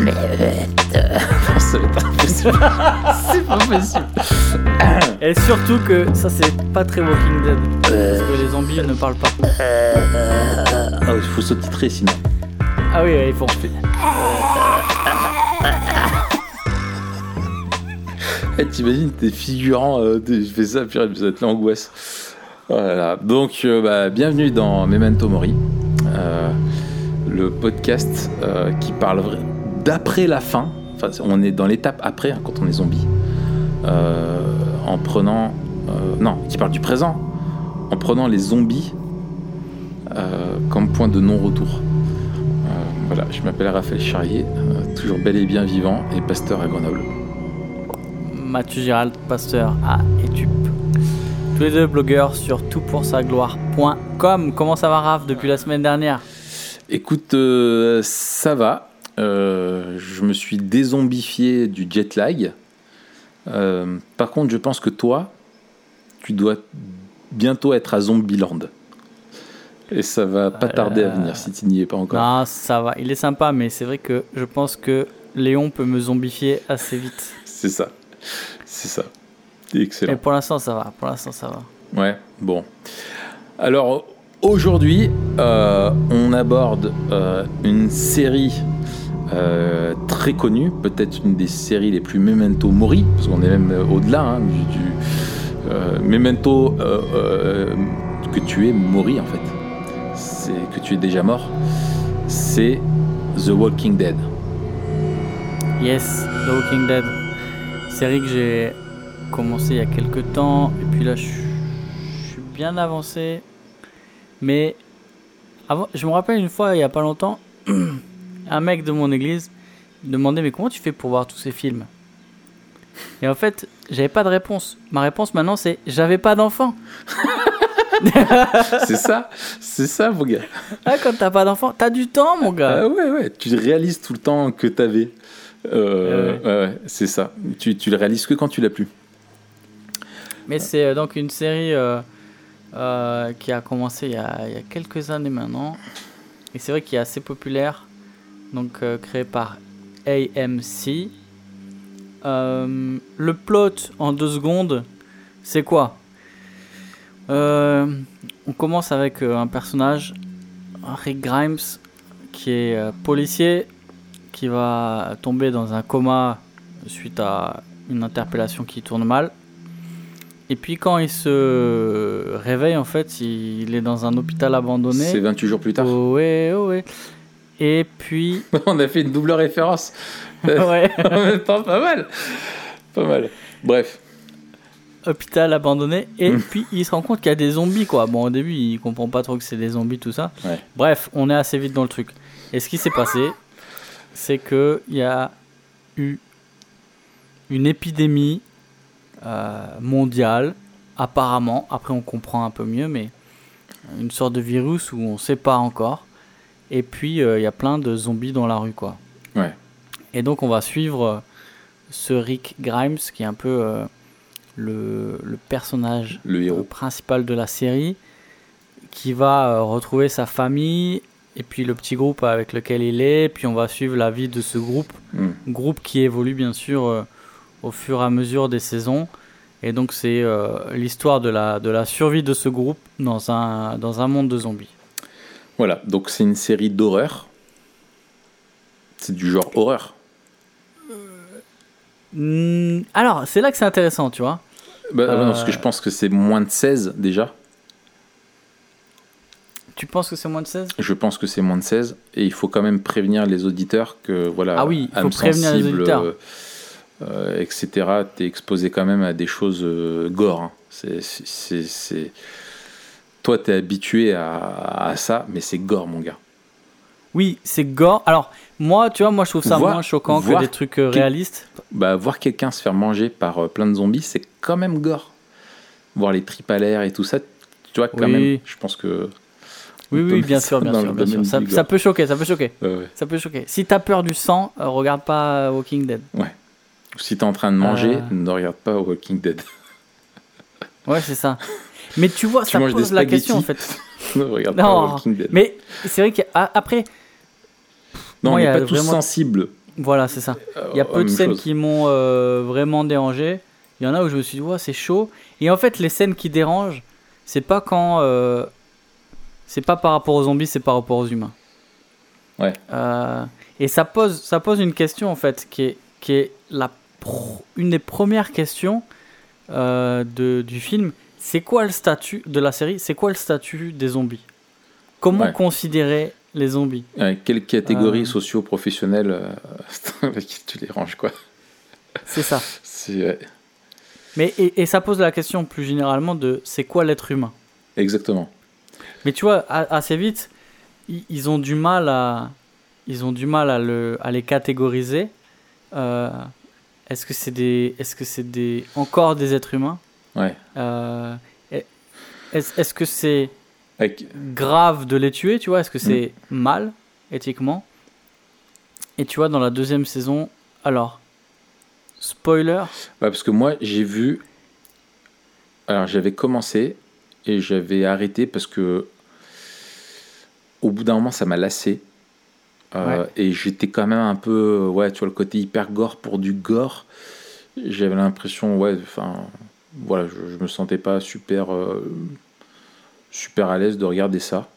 mais Ça va être impossible. C'est pas possible. Et surtout que ça, c'est pas très Walking Dead. Parce que les zombies ne parlent pas. Ah, il faut sous-titrer sinon. Ah oui, ils font. Eh, T'imagines, t'es figurant, euh, t'es- je fais ça, puis ça va être l'angoisse. Voilà. Donc, euh, bah, bienvenue dans Memento Mori, euh, le podcast euh, qui parle vra- d'après la fin. Enfin, on est dans l'étape après, hein, quand on est zombie. Euh, en prenant. euh, non, qui parle du présent. En prenant les zombies euh, comme point de non-retour. Voilà, je m'appelle Raphaël Charrier, toujours bel et bien vivant et pasteur à Grenoble. Mathieu Gérald, pasteur à Etup. Tous les deux blogueurs sur toutpoursagloire.com. Comment ça va, Raph, depuis la semaine dernière? Écoute, euh, ça va. Euh, je me suis désombifié du jet lag. Euh, par contre, je pense que toi, tu dois bientôt être à Zombieland. Et ça va pas tarder à venir si tu n'y es pas encore. Non, ça va. Il est sympa, mais c'est vrai que je pense que Léon peut me zombifier assez vite. C'est ça. C'est ça. Excellent. pour l'instant, ça va. Pour l'instant, ça va. Ouais, bon. Alors, aujourd'hui, euh, on aborde euh, une série euh, très connue, peut-être une des séries les plus memento mori, parce qu'on est même euh, au-delà hein, du, euh, memento que tu es mori en fait. C'est que tu es déjà mort. C'est The Walking Dead. Yes, The Walking Dead. Série que j'ai commencé il y a quelques temps. Et puis là, je suis bien avancé. Mais avant, je me rappelle une fois, il y a pas longtemps, un mec de mon église demandait Mais comment tu fais pour voir tous ces films? Et en fait, j'avais pas de réponse. Ma réponse maintenant, c'est J'avais pas d'enfant. c'est ça, c'est ça, mon gars. Ah, quand t'as pas d'enfant, t'as du temps, mon gars. Ah ouais, ouais, tu réalises tout le temps que tu avais. Ouais. ouais, c'est ça. Tu, tu le réalises que quand tu l'as plus. Mais c'est euh, donc une série euh, euh, qui a commencé il y a, il y a quelques années maintenant. Et c'est vrai qu'il est assez populaire. Donc euh, créé par AMC. Euh, le plot en deux secondes, c'est quoi? Euh, On commence avec un personnage, Rick Grimes, qui est policier, qui va tomber dans un coma suite à une interpellation qui tourne mal. Et puis quand il se réveille, en fait, il est dans un hôpital abandonné. C'est 28 jours plus tard. Oh ouais, oh ouais. Et puis, On a fait une double référence. ouais, en même temps, pas mal. Pas mal. Bref. hôpital abandonné. Et Mm. puis il se rend compte qu'il y a des zombies, quoi. Bon, au début, il comprend pas trop que c'est des zombies, tout ça. Ouais. Bref, on est assez vite dans le truc. Et ce qui s'est passé, c'est que il y a eu une épidémie euh, mondiale, apparemment. Après, on comprend un peu mieux, mais une sorte de virus où on sait pas encore. Et puis, euh, il y a plein de zombies dans la rue, quoi. Ouais. Et donc, on va suivre euh, ce Rick Grimes, qui est un peu euh, le, le personnage Le héros. principal de la série, qui va euh, retrouver sa famille et puis le petit groupe avec lequel il est. Puis on va suivre la vie de ce groupe, Mm. groupe qui évolue bien sûr euh, au fur et à mesure des saisons. Et donc c'est l'histoire de la, de la survie de ce groupe dans un, dans un monde de zombies. Voilà. Donc, c'est une série d'horreur. C'est du genre horreur. Hmm, alors, c'est là que c'est intéressant, tu vois. Bah, non, Euh. parce que je pense que c'est moins de 16 déjà. Tu penses que c'est moins de 16 Je pense que c'est moins de 16. Et il faut quand même prévenir les auditeurs que, voilà. Ah oui, il faut prévenir les sensible, auditeurs. euh, euh, etc. T'es exposé quand même à des choses euh, gore. hein. C'est- Toi, t'es habitué à, à ça, mais c'est gore, mon gars. Oui, c'est gore. Alors, moi, tu vois, moi je trouve ça Voir- moins choquant que des trucs euh, réalistes. Bah, voir quelqu'un se faire manger par euh, plein de zombies, c'est quand même gore. Voir les tripes à l'air et tout ça, tu vois, quand Oui. même, je pense que. Oui, oui, bien sûr, bien sûr, bien sûr. Ça, peut choquer, ça peut choquer. Ouais, ouais. Ça peut choquer. Si t'as peur du sang, euh, regarde pas Walking Dead. Ou si t'es en train de manger, Euh. ne regarde pas Walking Dead. Ouais, c'est ça. Mais tu vois, Tu ça pose la question en fait. ne regarde pas Non, Walking Dead. mais c'est vrai qu'après, non, moi, on il y n'est a pas tous vraiment- sensibles Voilà, c'est ça. Euh, Il y a peu de scènes chose. qui m'ont euh, vraiment dérangé. Il y en a où je me suis dit, ouais, c'est chaud. Et en fait, les scènes qui dérangent, c'est pas quand. euh, c'est pas par rapport aux zombies, c'est par rapport aux humains. Ouais. Euh, et ça pose, ça pose une question, en fait, qui est, qui est la pro- une des premières questions euh, de, du film. C'est quoi le statut de la série? C'est quoi le statut des zombies? Comment Ouais. considérer les zombies? Ouais, quelle catégorie Euh. socio-professionnelle euh, tu les ranges, quoi? C'est ça. Ouais, Mais et, et ça pose la question plus généralement de c'est quoi l'être humain? Exactement. Mais tu vois, a- assez vite, ils ont du mal à, ils ont du mal à, le, à les catégoriser. Euh, est-ce que c'est des, est-ce que c'est des, encore des êtres humains? Ouais. Euh, est- Est-ce est-ce que c'est Avec- grave de les tuer, tu vois? Est-ce que c'est mal, éthiquement? Et tu vois, dans la deuxième saison, alors, spoiler, Ouais, parce que moi, j'ai vu. Alors, j'avais commencé et j'avais arrêté parce que. Au bout d'un moment, ça m'a lassé. Euh, Et j'étais quand même un peu. Ouais, tu vois, le côté hyper gore pour du gore. J'avais l'impression, ouais, enfin. Voilà, je, je me sentais pas super. euh, super à l'aise de regarder ça.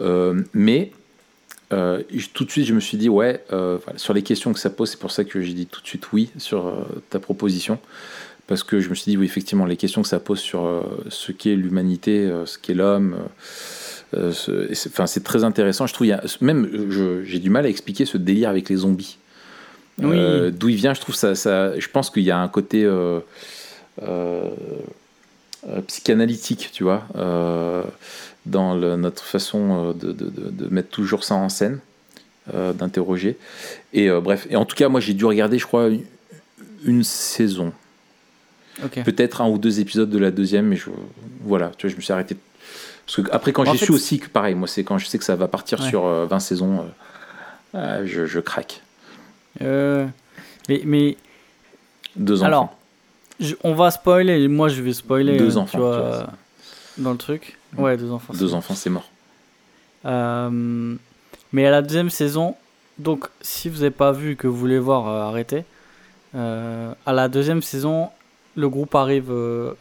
Euh, mais euh, tout de suite, je me suis dit, ouais, sur les questions que ça pose, c'est pour ça que j'ai dit tout de suite oui sur ta proposition. Parce que je me suis dit, oui, effectivement, les questions que ça pose sur ce qu'est l'humanité, ce qu'est l'homme, enfin, c'est très intéressant. Je trouve, il y a, même, j'ai du mal à expliquer ce délire avec les zombies. Oui. D'où il vient, je trouve ça, ça je pense qu'il y a un côté psychanalytique, tu vois, euh, dans le- notre façon euh, de, de- de- de mettre toujours ça en scène, euh, d'interroger. Et euh, bref, et en tout cas, moi j'ai dû regarder, je crois, une, une saison, peut-être un ou deux épisodes de la deuxième, mais je, voilà, tu vois, je me suis arrêté. Parce que après, quand j'ai su aussi que pareil, moi c'est quand je sais que ça va partir Ouais. sur euh, 20 saisons, euh, euh, je, je craque. Euh, mais, mais Deux enfants. Alors, je- on va spoiler. Moi, je vais spoiler. Deux enfants, tu vois, tu vois, dans le truc. Ouais, deux enfants. deux enfants, c'est mort. Euh, mais à la deuxième saison, donc si vous n'avez pas vu que vous voulez voir, euh, arrêtez. Euh, à la deuxième saison, le groupe arrive euh,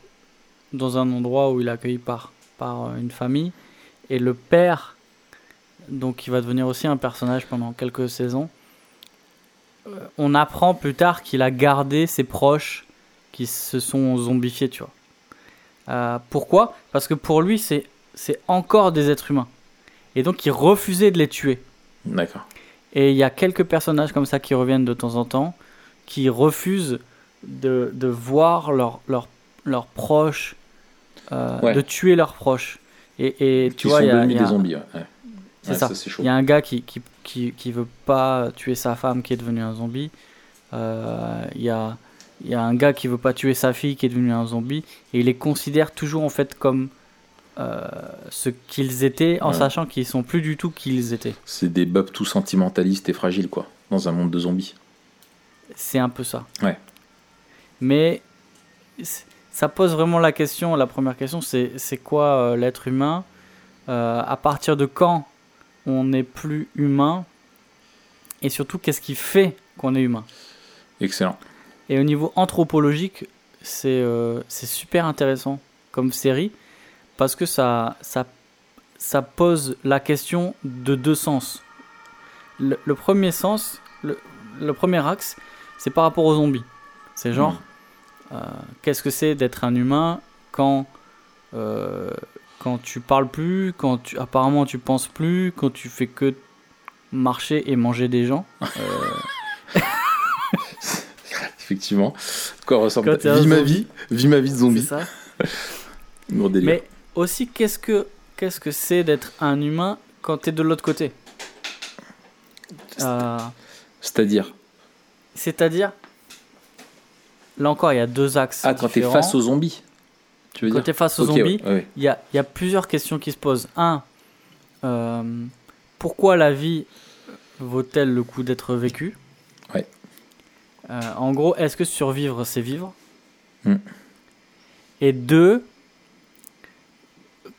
dans un endroit où il est accueilli par, par une famille. Et le père, donc il va devenir aussi un personnage pendant quelques saisons. On apprend plus tard qu'il a gardé ses proches qui se sont zombifiés, tu vois. Euh, pourquoi? Parce que pour lui, c'est c'est encore des êtres humains. Et donc, il refusait de les tuer. D'accord. Et il y a quelques personnages comme ça qui reviennent de temps en temps, qui refusent de, de voir leurs leurs leurs proches, euh, Ouais. de tuer leurs proches. Et, et tu vois, il y a, y des zombies. Ouais. Ouais. c'est Ouais, ça. c'est chaud. il y a un gars qui, qui, qui, qui veut pas tuer sa femme qui est devenue un zombie. Euh, Il y, a, il y a un gars qui veut pas tuer sa fille qui est devenue un zombie. Et il les considère toujours en fait comme euh, ce qu'ils étaient en Ouais. sachant qu'ils sont plus du tout qui ils étaient. C'est des bubs tout sentimentalistes et fragiles, quoi, dans un monde de zombies. C'est un peu ça. Ouais. Mais ça pose vraiment la question, la première question, c'est c'est quoi euh, l'être humain Euh, À partir de quand on n'est plus humain Et surtout, qu'est-ce qui fait qu'on est humain? Excellent. Et au niveau anthropologique, c'est euh, super intéressant comme série parce que ça, ça, ça pose la question de deux sens. Le, le premier sens, le, le premier axe, c'est par rapport aux zombies. C'est genre, Mm. euh, qu'est-ce que c'est d'être un humain quand, euh, quand tu parles plus, quand tu, apparemment tu penses plus, quand tu fais que marcher et manger des gens. Effectivement. Quoi ressemble t'es un Vis ma vie, vis ma vie de c'est zombie. ça. Lourd délire. Mais aussi, qu'est-ce que qu'est-ce que c'est d'être un humain quand tu es de l'autre côté? Euh, C'est-à-dire, C'est-à-dire, là encore, il y a deux axes. ah, quand t'es face aux zombies, tu veux Quand t'es face aux zombies, ouais, ouais. il y, a, il y a plusieurs questions qui se posent. Un, euh, pourquoi la vie vaut-elle le coup d'être vécue? Euh, En gros, est-ce que survivre, c'est vivre Hmm. Et deux,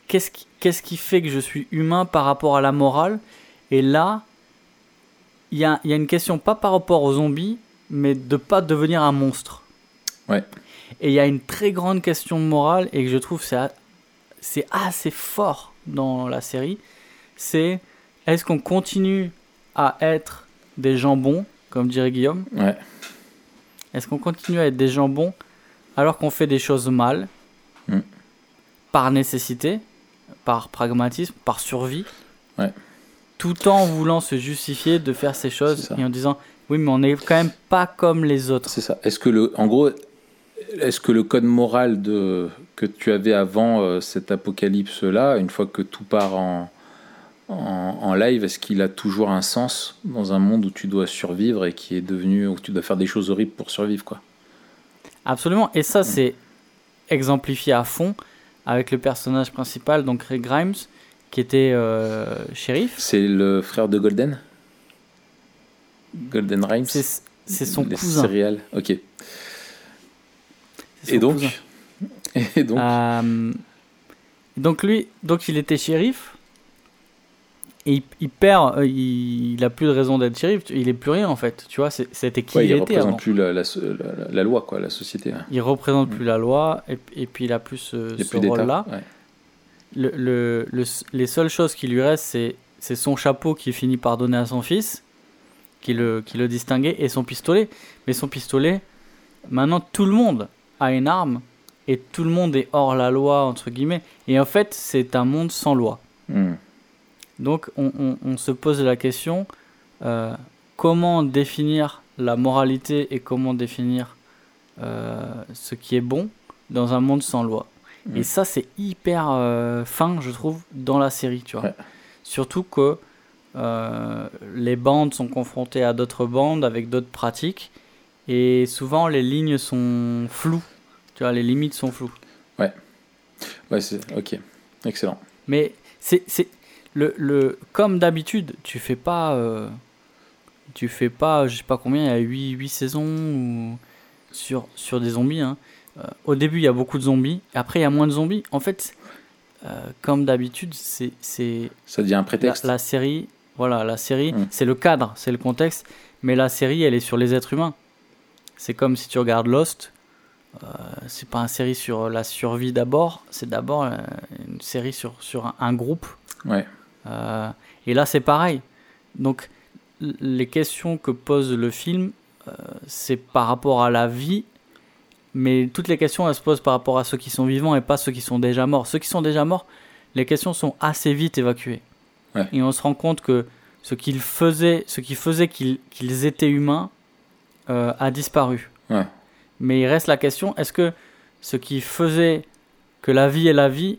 qu'est-ce qui, fait que je suis humain par rapport à la morale Et là, il y a, il y a une question pas par rapport aux zombies, mais de pas devenir un monstre. Ouais. Et il y a une très grande question morale et que je trouve c'est assez fort dans la série. C'est est-ce qu'on continue à être des gens bons, comme dirait Guillaume Ouais. Est-ce qu'on continue à être des gens bons alors qu'on fait des choses mal Mm. par nécessité, par pragmatisme, par survie Ouais. tout en voulant se justifier de faire ces choses et en disant oui mais on est quand même pas comme les autres. C'est ça. Est-ce que le, en gros, est-ce que le code moral de que tu avais avant euh, cet apocalypse-là, une fois que tout part en, en, en live, est-ce qu'il a toujours un sens dans un monde où tu dois survivre et qui est devenu où tu dois faire des choses horribles pour survivre, quoi? Absolument. Et ça, c'est exemplifié à fond avec le personnage principal, donc Ray Grimes, qui était euh, shérif. C'est le frère de Golden? Golden Rhymes? C'est son Les cousin. céréales. Ok. Et donc, et donc, Euh, donc lui, donc il était shérif. Et il, il perd, euh, il, il a plus de raison d'être shérif. Il est plus rien en fait. Tu vois, c'était qui ouais, il il était avant. représente plus la, la, la- la loi, quoi, la société. hein. Il représente Mm. plus la loi et, et puis il a plus ce, Il ce rôle-là. Ouais. le, le- le- les seules choses qui lui restent, c'est, son chapeau qui finit par donner à son fils, qui le, qui le distinguait, et son pistolet. Mais son pistolet, maintenant tout le monde a une arme, et tout le monde est hors la loi, entre guillemets. Et en fait, c'est un monde sans loi. Hmm. Donc on, on- on se pose la question, euh, comment définir la moralité et comment définir euh, ce qui est bon dans un monde sans loi. Mm. Et ça c'est hyper euh, fin je trouve dans la série, tu vois. Ouais. Surtout que euh, les bandes sont confrontées à d'autres bandes avec d'autres pratiques et souvent les lignes sont floues, tu vois, les limites sont floues. Ouais, c'est ok, excellent. Mais c'est c'est le, le comme d'habitude, tu fais pas euh, tu fais pas je sais pas combien il y a 8, 8 saisons ou sur sur des zombies hein. Euh, au début, il y a beaucoup de zombies, après il y a moins de zombies. En fait, euh, comme d'habitude, c'est Ça devient un prétexte. la série, voilà, la série, Mm. c'est le cadre, c'est le contexte, mais la série, elle est sur les êtres humains. C'est comme si tu regardes Lost, euh, c'est pas une série sur la survie d'abord, c'est d'abord euh, une série sur, sur un, un groupe. Ouais. Euh, et là, c'est pareil. Donc, les questions que pose le film, euh, c'est par rapport à la vie, mais toutes les questions, elles se posent par rapport à ceux qui sont vivants et pas ceux qui sont déjà morts. Ceux qui sont déjà morts, les questions sont assez vite évacuées. Ouais. Et on se rend compte que ce, qu'ils faisaient, ce qui faisait qu'ils étaient humains euh, a disparu. Ouais. Mais il reste la question, est-ce que ce qui faisait que la vie est la vie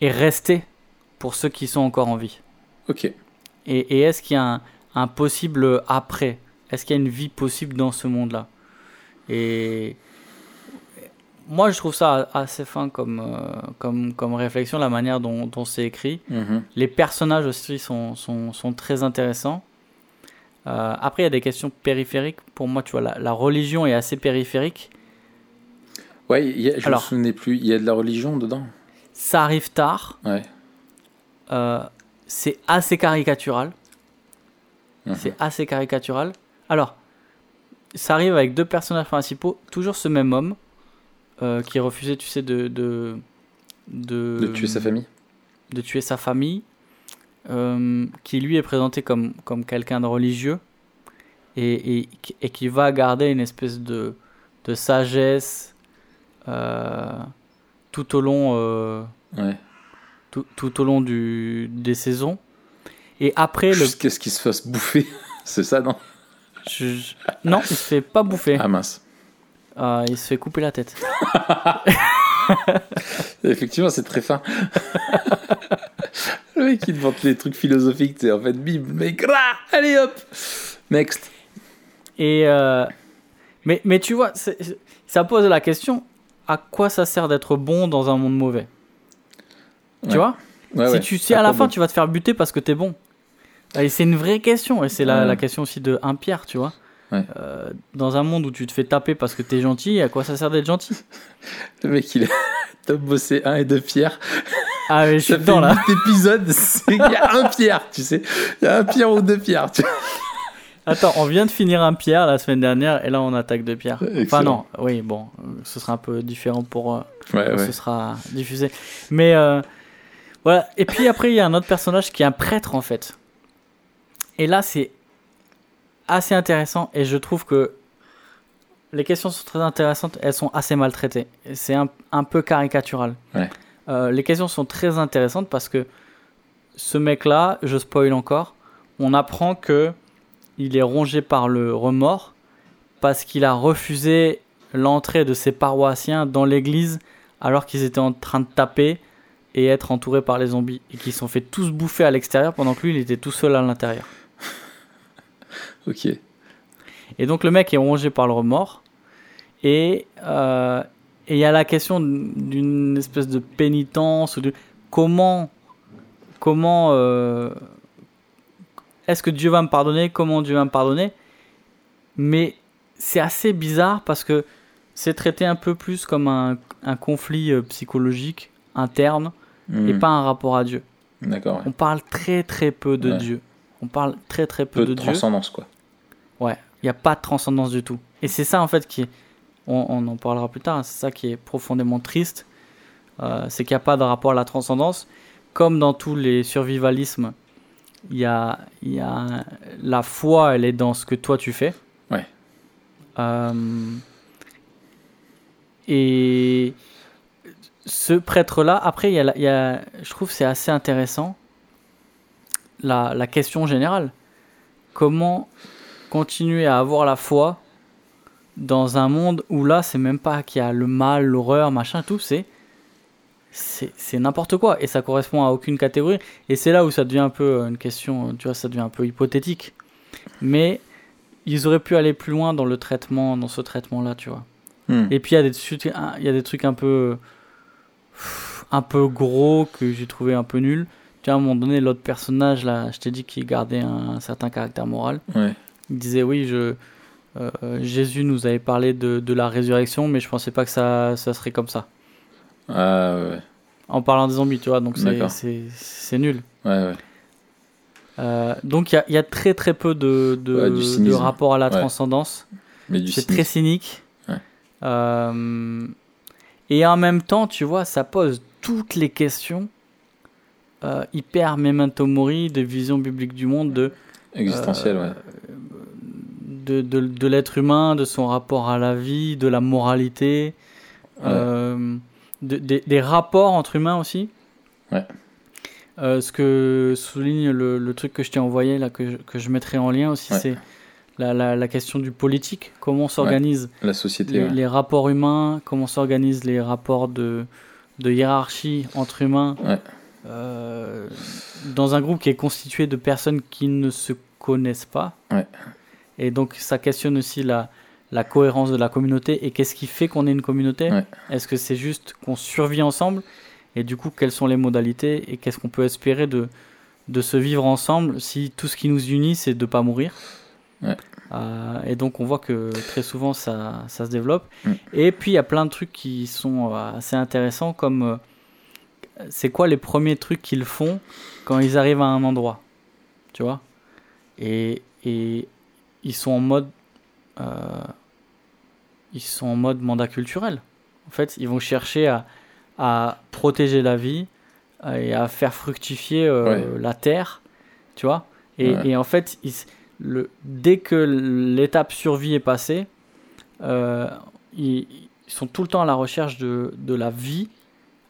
est resté pour ceux qui sont encore en vie Ok. Et, et est-ce qu'il y a un, un possible après? Est-ce qu'il y a une vie possible dans ce monde-là? Et moi, je trouve ça assez fin comme, euh, comme, comme réflexion, la manière dont, dont c'est écrit. Mhm. Les personnages aussi sont, sont, sont très intéressants. Euh, après, il y a des questions périphériques. Pour moi, tu vois, la, la religion est assez périphérique. Ouais, il y a- je Alors. me souvenais plus. Il y a de la religion dedans? Ça arrive tard. Ouais. Euh, c'est assez caricatural. Mhm. C'est assez caricatural. Alors, ça arrive avec deux personnages principaux, toujours ce même homme euh, qui refusait, tu sais, de de, de, De tuer sa famille. de tuer sa famille, euh, qui lui est présenté comme, comme quelqu'un de religieux et, et, et qui va garder une espèce de, de sagesse euh, tout au long. Ouais. Tout, tout au long du, des saisons. Et après, le, Jusqu'à ce qu'il se fasse bouffer. C'est ça, non je- non, il se fait pas bouffer. Ah mince. Euh, il se fait couper la tête. Effectivement, c'est très fin. le mec, il te vante les trucs philosophiques. C'est en fait, bim, le mec, rah, allez hop. Next. Et euh, mais, mais tu vois, ça pose la question à quoi ça sert d'être bon dans un monde mauvais? Ouais. Tu vois Ouais, Si tu sais à la fin, tu vas te faire buter parce que t'es bon. Et c'est une vraie question. Et c'est la, question aussi de un Pierre, tu vois. Ouais. Euh, dans un monde où tu te fais taper parce que t'es gentil, à quoi ça sert d'être gentil? Le mec, il a top bossé 1 et 2 pierres. Ah, mais je suis dedans là. 8 épisodes. c'est- Il y a un pierre, tu sais. Il y a un pierre ou deux pierres. tu vois. Attends, on vient de finir un Pierre la semaine dernière et là on attaque deux Pierre. Enfin non, oui, bon, euh, ce sera un peu différent pour euh, Ouais, quand ouais. ce sera diffusé. Mais euh, voilà, et puis après il y a un autre personnage qui est un prêtre en fait. Et là c'est assez intéressant et je trouve que les questions sont très intéressantes, elles sont assez mal traitées. Et C'est un, un peu caricatural. Ouais. Euh, les questions sont très intéressantes parce que ce mec-là, je spoil encore, on apprend que il est rongé par le remords parce qu'il a refusé l'entrée de ses paroissiens dans l'église alors qu'ils étaient en train de taper et être entourés par les zombies et se sont fait tous bouffer à l'extérieur pendant que lui il était tout seul à l'intérieur. Ok. Et donc le mec est rongé par le remords. Et euh, et il y a la question d'une espèce de pénitence ou de comment comment euh, est-ce que Dieu va me pardonner? Comment Dieu va me pardonner? Mais c'est assez bizarre parce que c'est traité un peu plus comme un, un conflit euh, psychologique interne et Hmm. pas un rapport à Dieu. D'accord. ouais. On parle très très peu de Ouais. Dieu. On parle très très peu, Peu de, de Dieu. transcendance, quoi. Ouais, il n'y a pas de transcendance du tout. Et c'est ça en fait qui est, on, on en parlera plus tard, hein, c'est ça qui est profondément triste, euh, c'est qu'il n'y a pas de rapport à la transcendance. Comme dans tous les survivalismes, il y a, y a la foi, elle est dans ce que toi tu fais. Ouais. Euh, et ce prêtre-là, après, il y a, la- il y a, je trouve que c'est assez intéressant, la, la question générale. Comment continuer à avoir la foi dans un monde où là, c'est même pas qu'il y a le mal, l'horreur, machin, tout, c'est c'est c'est n'importe quoi et ça correspond à aucune catégorie et c'est là où ça devient un peu euh, une question euh, tu vois ça devient un peu hypothétique mais ils auraient pu aller plus loin dans le traitement dans ce traitement là tu vois Hmm. et puis il y a des trucs il y a des trucs un peu un peu gros que j'ai trouvé un peu nuls tu vois à un moment donné l'autre personnage là je t'ai dit qu'il gardait un, un certain caractère moral Ouais. il disait oui, je, euh, Jésus nous avait parlé de, de la résurrection, mais je pensais pas que ça, ça serait comme ça. Ah, ouais. En parlant des zombies, tu vois, donc c'est- nul. Ouais, ouais. Euh, donc il y a, il y a très très peu de, de, rapport à la transcendance. Mais du C'est très cynique. Euh, et en même temps, tu vois, ça pose toutes les questions euh, hyper memento mori de vision biblique du monde, de Existentiel, ouais. de, de, de l'être humain, de son rapport à la vie, de la moralité, Ouais. euh, de- des- des rapports entre humains aussi. Ouais. Euh, ce que souligne le, le truc que je t'ai envoyé, là, que, je- que je mettrai en lien aussi, Ouais. c'est la, la, la question du politique. Comment s'organisent La société, les, ouais. les rapports humains, comment s'organisent les rapports de, de hiérarchie entre humains Ouais. euh, dans un groupe qui est constitué de personnes qui ne se connaissent pas. Et donc ça questionne aussi la, la cohérence de la communauté et qu'est-ce qui fait qu'on est une communauté? Est-ce que c'est juste qu'on survit ensemble? Et du coup, quelles sont les modalités et qu'est-ce qu'on peut espérer de, de se vivre ensemble si tout ce qui nous unit, c'est de ne pas mourir? Ouais. Euh, et donc on voit que très souvent ça, ça se développe. Mm. Et puis il y a plein de trucs qui sont euh, assez intéressants comme euh, c'est quoi les premiers trucs qu'ils font quand ils arrivent à un endroit, tu vois? Et, et ils sont en mode euh, ils sont en mode mandat culturel. En fait, ils vont chercher à, à protéger la vie et à faire fructifier Ouais. la terre, tu vois? Et, Ouais. et en fait, ils, le, dès que l'étape survie est passée, euh, ils, ils sont tout le temps à la recherche de, de la vie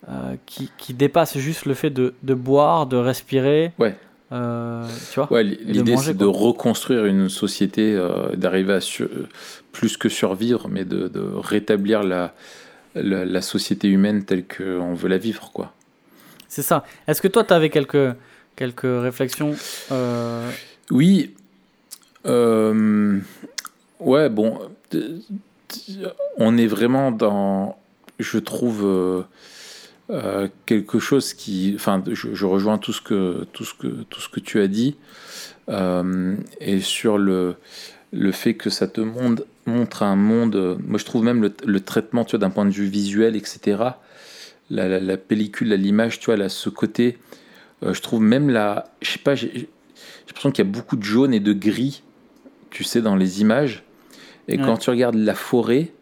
euh, qui, qui dépasse juste le fait de, de boire, de respirer. Ouais. euh, tu vois Ouais, l'idée c'est de reconstruire une société, euh, d'arriver à sur- plus que survivre, mais de, de rétablir la, la, la société humaine telle qu'on veut la vivre, quoi. C'est ça. Est-ce que toi, tu avais quelques, quelques réflexions Oui. Euh, ouais, bon. On est vraiment dans, je trouve, euh, euh, quelque chose qui. Enfin, je, rejoins tout ce, que, tout, ce que, tout ce que tu as dit. et sur le, le fait que ça te montre, montre un monde. Moi, je trouve même le, traitement, tu vois, d'un point de vue visuel, etc. La, pellicule, là, l'image, tu vois, là, ce côté. je trouve même la. Je sais pas, j'ai l'impression qu'il y a beaucoup de jaune et de gris tu sais, dans les images. Et quand tu regardes la forêt,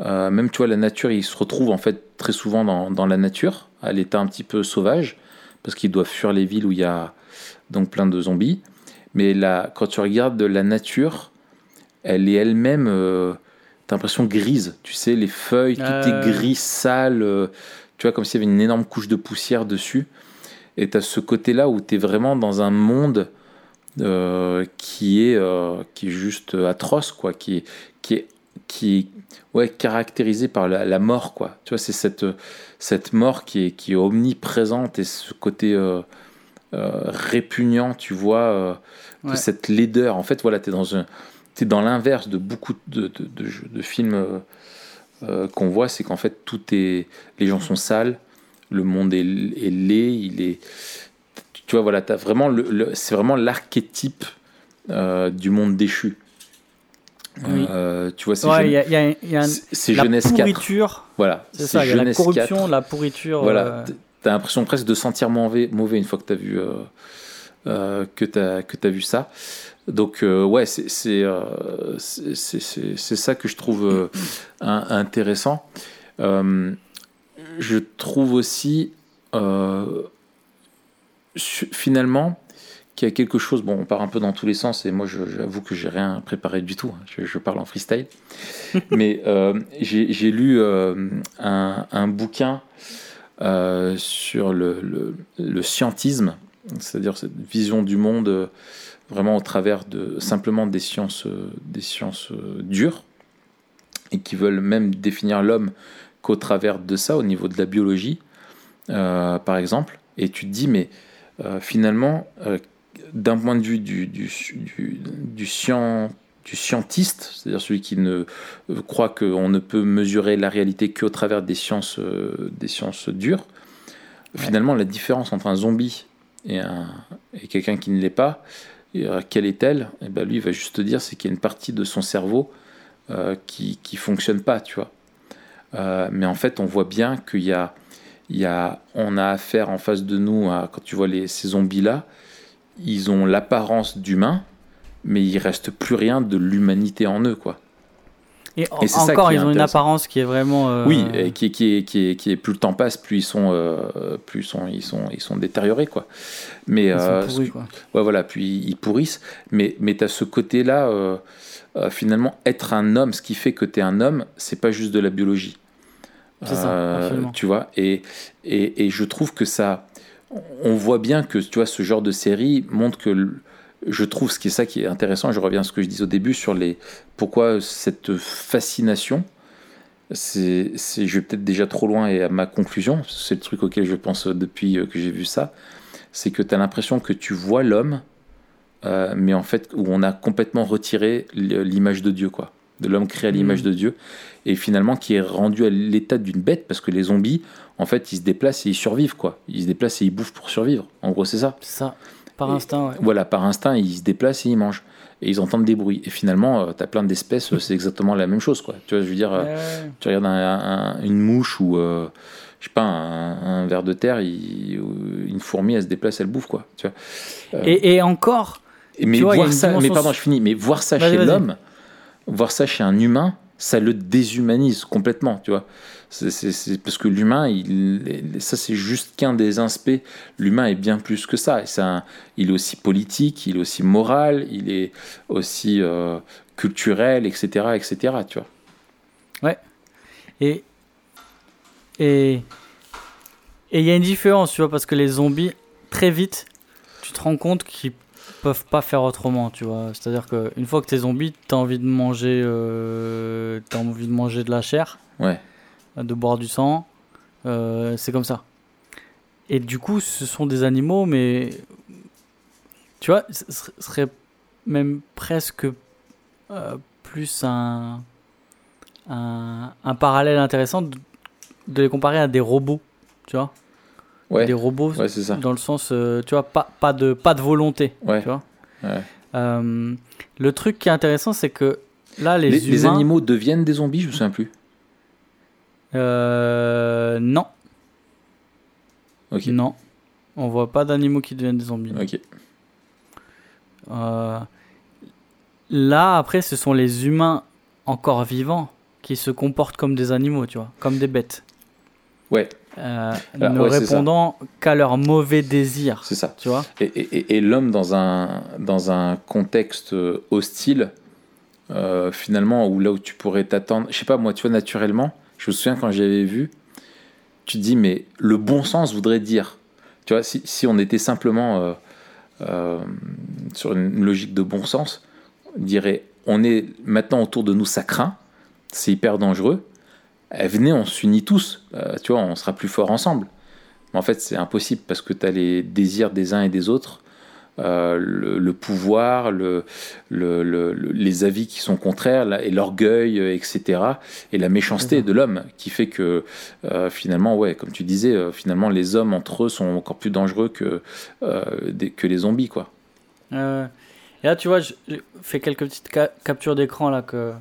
euh, même tu vois, la nature, ils se retrouvent en fait très souvent dans, dans la nature, à l'état un petit peu sauvage, parce qu'ils doivent fuir les villes où il y a donc plein de zombies. Mais là, quand tu regardes la nature, elle est elle-même, euh, t'as l'impression grise, tu sais, les feuilles, tout est gris, sale, euh, tu vois, comme s'il y avait une énorme couche de poussière dessus. Et tu as ce côté-là où tu es vraiment dans un monde euh, qui, est, qui est juste atroce, quoi, qui est, qui est, qui ouais, caractérisé par la, mort, quoi. Tu vois, c'est cette, cette mort qui est, qui est omniprésente et ce côté répugnant, tu vois, cette laideur. En fait, voilà, tu es dans un c'est dans l'inverse de beaucoup de, de, de, films euh, euh, qu'on voit, c'est qu'en fait tout est, les gens sont sales, le monde est, est laid, il est, tu vois voilà, as vraiment le, c'est vraiment l'archétype euh, du monde déchu. Oui. tu vois, c'est ouais, y a, y a, y a jeunesse pourriture. Voilà, c'est ça, y a la corruption, la pourriture. Voilà, t'as l'impression presque de sentir mauvais, mauvais une fois que t'as vu que t'as que as vu ça. Donc euh, ouais, euh, c'est c'est ça que je trouve euh, intéressant. je trouve aussi finalement qu'il y a quelque chose. Bon, on part un peu dans tous les sens et moi, j'avoue que j'ai rien préparé du tout. Hein. Je, parle en freestyle, mais j'ai lu un, un, bouquin sur le, le, le scientisme, c'est-à-dire cette vision du monde vraiment au travers de simplement des sciences, des sciences euh, dures, et qui veulent même définir l'homme qu'au travers de ça, au niveau de la biologie, euh, par exemple. Et tu te dis, mais euh, finalement, d'un point de vue du, du, du, du, du scientiste, c'est-à-dire celui qui ne croit qu'on ne peut mesurer la réalité qu'au travers des sciences, des sciences dures, finalement, la différence entre un zombie et, un, et quelqu'un qui ne l'est pas, euh, quelle est-elle? Et eh ben lui, il va juste te dire c'est qu'il y a une partie de son cerveau euh, qui ne fonctionne pas, tu vois. Euh, mais en fait, on voit bien qu'il y a, y a, on a affaire en face de nous, quand tu vois les, ces zombies-là, ils ont l'apparence d'humains, mais il reste plus rien de l'humanité en eux, quoi. Et, encore, ils ont une apparence qui est vraiment. Euh, oui, et qui, qui, est, qui, est, qui est plus le temps passe, plus ils sont, euh, plus sont, ils sont, ils sont détériorés, quoi. Mais ils euh, pourris, quoi. Ouais, voilà, puis ils pourrissent. Mais, mais tu as ce côté-là, finalement, être un homme, ce qui fait que tu es un homme, c'est pas juste de la biologie. C'est ça, Tu vois, et, et, et, je trouve que ça. On voit bien que tu vois, ce genre de série montre que je trouve ce qui est ça qui est intéressant, je reviens à ce que je disais au début sur les pourquoi cette fascination. C'est, je vais peut-être déjà trop loin et à ma conclusion, c'est le truc auquel je pense depuis que j'ai vu ça, c'est que tu as l'impression que tu vois l'homme, euh, mais en fait où on a complètement retiré l'image de Dieu, quoi, de l'homme créé à l'image mmh. de Dieu, et finalement qui est rendu à l'état d'une bête parce que les zombies, en fait, ils se déplacent et ils survivent, quoi. Ils se déplacent et ils bouffent pour survivre. En gros, c'est ça. C'est ça. Par instinct, ouais. Voilà, par instinct, ils se déplacent et ils mangent. Et ils entendent des bruits. Et finalement, euh, tu as plein d'espèces, c'est exactement la même chose, quoi. Tu vois, je veux dire, euh, tu regardes une mouche ou, euh, je sais pas, un, ver de terre, une fourmi, elle se déplace, elle bouffe, quoi. Tu vois. Et, et, encore. Mais voir ça, mais pardon, je finis. Mais voir ça chez l'homme, voir ça chez un humain, ça le déshumanise complètement, tu vois. C'est parce que l'humain, ça c'est juste qu'un des aspects. L'humain est bien plus que ça. Il est aussi politique, il est aussi moral, il est aussi euh, culturel, etc., etc. Tu vois. Ouais. Et et et il y a une différence, tu vois, parce que les zombies très vite, tu te rends compte qu'ils peuvent pas faire autrement, tu vois. C'est-à-dire qu'une fois que t'es zombie, t'as envie de manger, euh, as envie de manger de la chair. Ouais de boire du sang. Euh, c'est comme ça. Et du coup, ce sont des animaux, mais tu vois, ce serait même presque euh, plus un, un, un, parallèle intéressant de, les comparer à des robots, tu vois. Ouais. Des robots, ouais, ça. dans le sens, euh, tu vois, pas, pas, de, pas de volonté, ouais. tu vois. Ouais. le truc qui est intéressant, c'est que là, les, les, humains... les animaux deviennent des zombies, je me souviens plus. Euh, non. Ok. Non. On voit pas d'animaux qui deviennent des zombies. Ok. Euh, là, après, ce sont les humains encore vivants qui se comportent comme des animaux, tu vois, comme des bêtes. Ouais. Euh, ne ouais, répondant qu'à leurs mauvais désirs. C'est ça. Tu vois Et, et- et l'homme dans un, dans un contexte euh, hostile, euh, finalement, où là où tu pourrais t'attendre, je sais pas, moi, tu vois, naturellement, je me souviens quand j'avais vu, tu te dis, mais le bon sens voudrait dire, tu vois, si, si on était simplement euh, sur une logique de bon sens, on dirait, on est maintenant autour de nous, ça craint, c'est hyper dangereux, venez, on s'unit tous, euh, tu vois, on sera plus fort ensemble. Mais en fait, c'est impossible parce que tu as les désirs des uns et des autres, euh, le, le pouvoir, le, le- le- le- les avis qui sont contraires, la- et l'orgueil, euh, etc. Et la méchanceté de l'homme qui fait que euh, finalement, ouais, comme tu disais, euh, finalement, les hommes entre eux sont encore plus dangereux que, des- que les zombies, quoi. Et là, tu vois, je je fais quelques petites ca- captures d'écran là que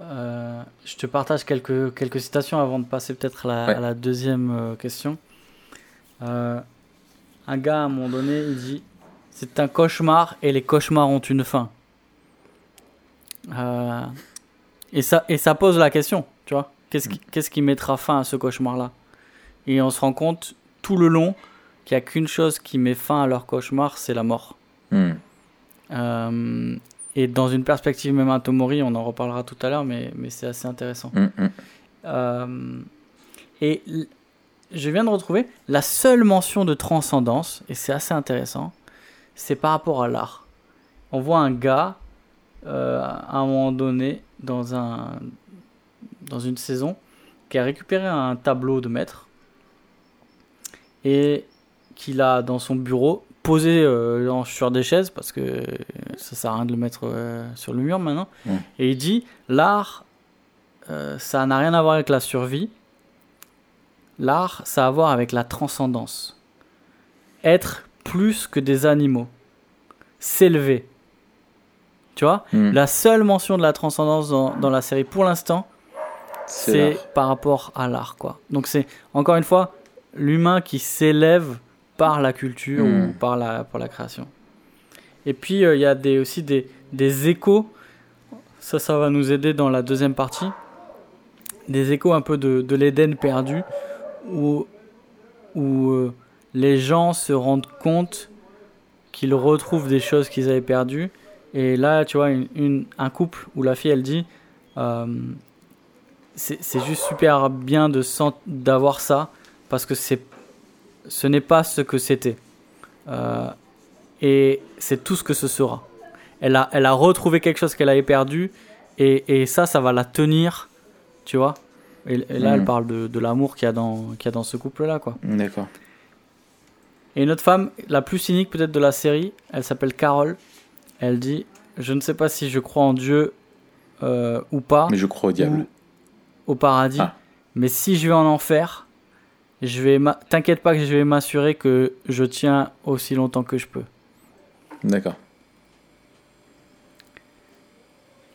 euh, je te partage quelques quelques citations avant de passer peut-être à, la- Ouais. à la deuxième euh, question. Euh, un gars à un moment donné, il dit c'est un cauchemar et les cauchemars ont une fin. Euh, et ça et ça pose la question, tu vois. Qu'est-ce qui, qu'est-ce qui mettra fin à ce cauchemar-là? Et on se rend compte tout le long qu'il n'y a qu'une chose qui met fin à leur cauchemar, c'est la mort. Hmm. Et dans une perspective même à Tomori, on en reparlera tout à l'heure, mais, mais c'est assez intéressant. Hmm, hmm. Euh, et je viens de retrouver la seule mention de transcendance, et c'est assez intéressant, c'est par rapport à l'art. On voit un gars, euh, à un moment donné, dans, un, dans une saison, qui a récupéré un tableau de maître, et qu'il a dans son bureau, posé euh, sur des chaises, parce que ça sert à rien de le mettre euh, sur le mur maintenant, et il dit, l'art, euh, ça n'a rien à voir avec la survie. L'art, ça a à voir avec la transcendance. Être plus que des animaux. S'élever. Tu vois? Hmm. La seule mention de la transcendance dans, dans la série pour l'instant, C'est par rapport à l'art. quoi. Donc c'est, encore une fois, l'humain qui s'élève par la culture ou par la, par la création. Et puis, euh, il y a des, aussi des, des échos. Ça, ça va nous aider dans la deuxième partie. Des échos un peu de, de l'Éden perdu, où, où euh, les gens se rendent compte qu'ils retrouvent des choses qu'ils avaient perdues. Et là, tu vois, une, une- un couple où la fille, elle dit euh, c'est juste super bien d'avoir ça, parce que c'est ce n'est pas ce que c'était. Euh, et c'est tout ce que ce sera. Elle a, elle a retrouvé quelque chose qu'elle avait perdu, et, et ça, ça va la tenir, tu vois. Et, et là, elle parle de, de l'amour qu'il y, a dans- qu'il y a dans ce couple-là, quoi. D'accord. Et une autre femme, la plus cynique peut-être de la série, elle s'appelle Carole. Elle dit Je ne sais pas si je crois en Dieu euh, ou pas, Mais je crois au diable. ou au paradis, Ah. mais si je vais en enfer, je vais t'inquiète pas que je vais m'assurer que je tiens aussi longtemps que je peux. D'accord.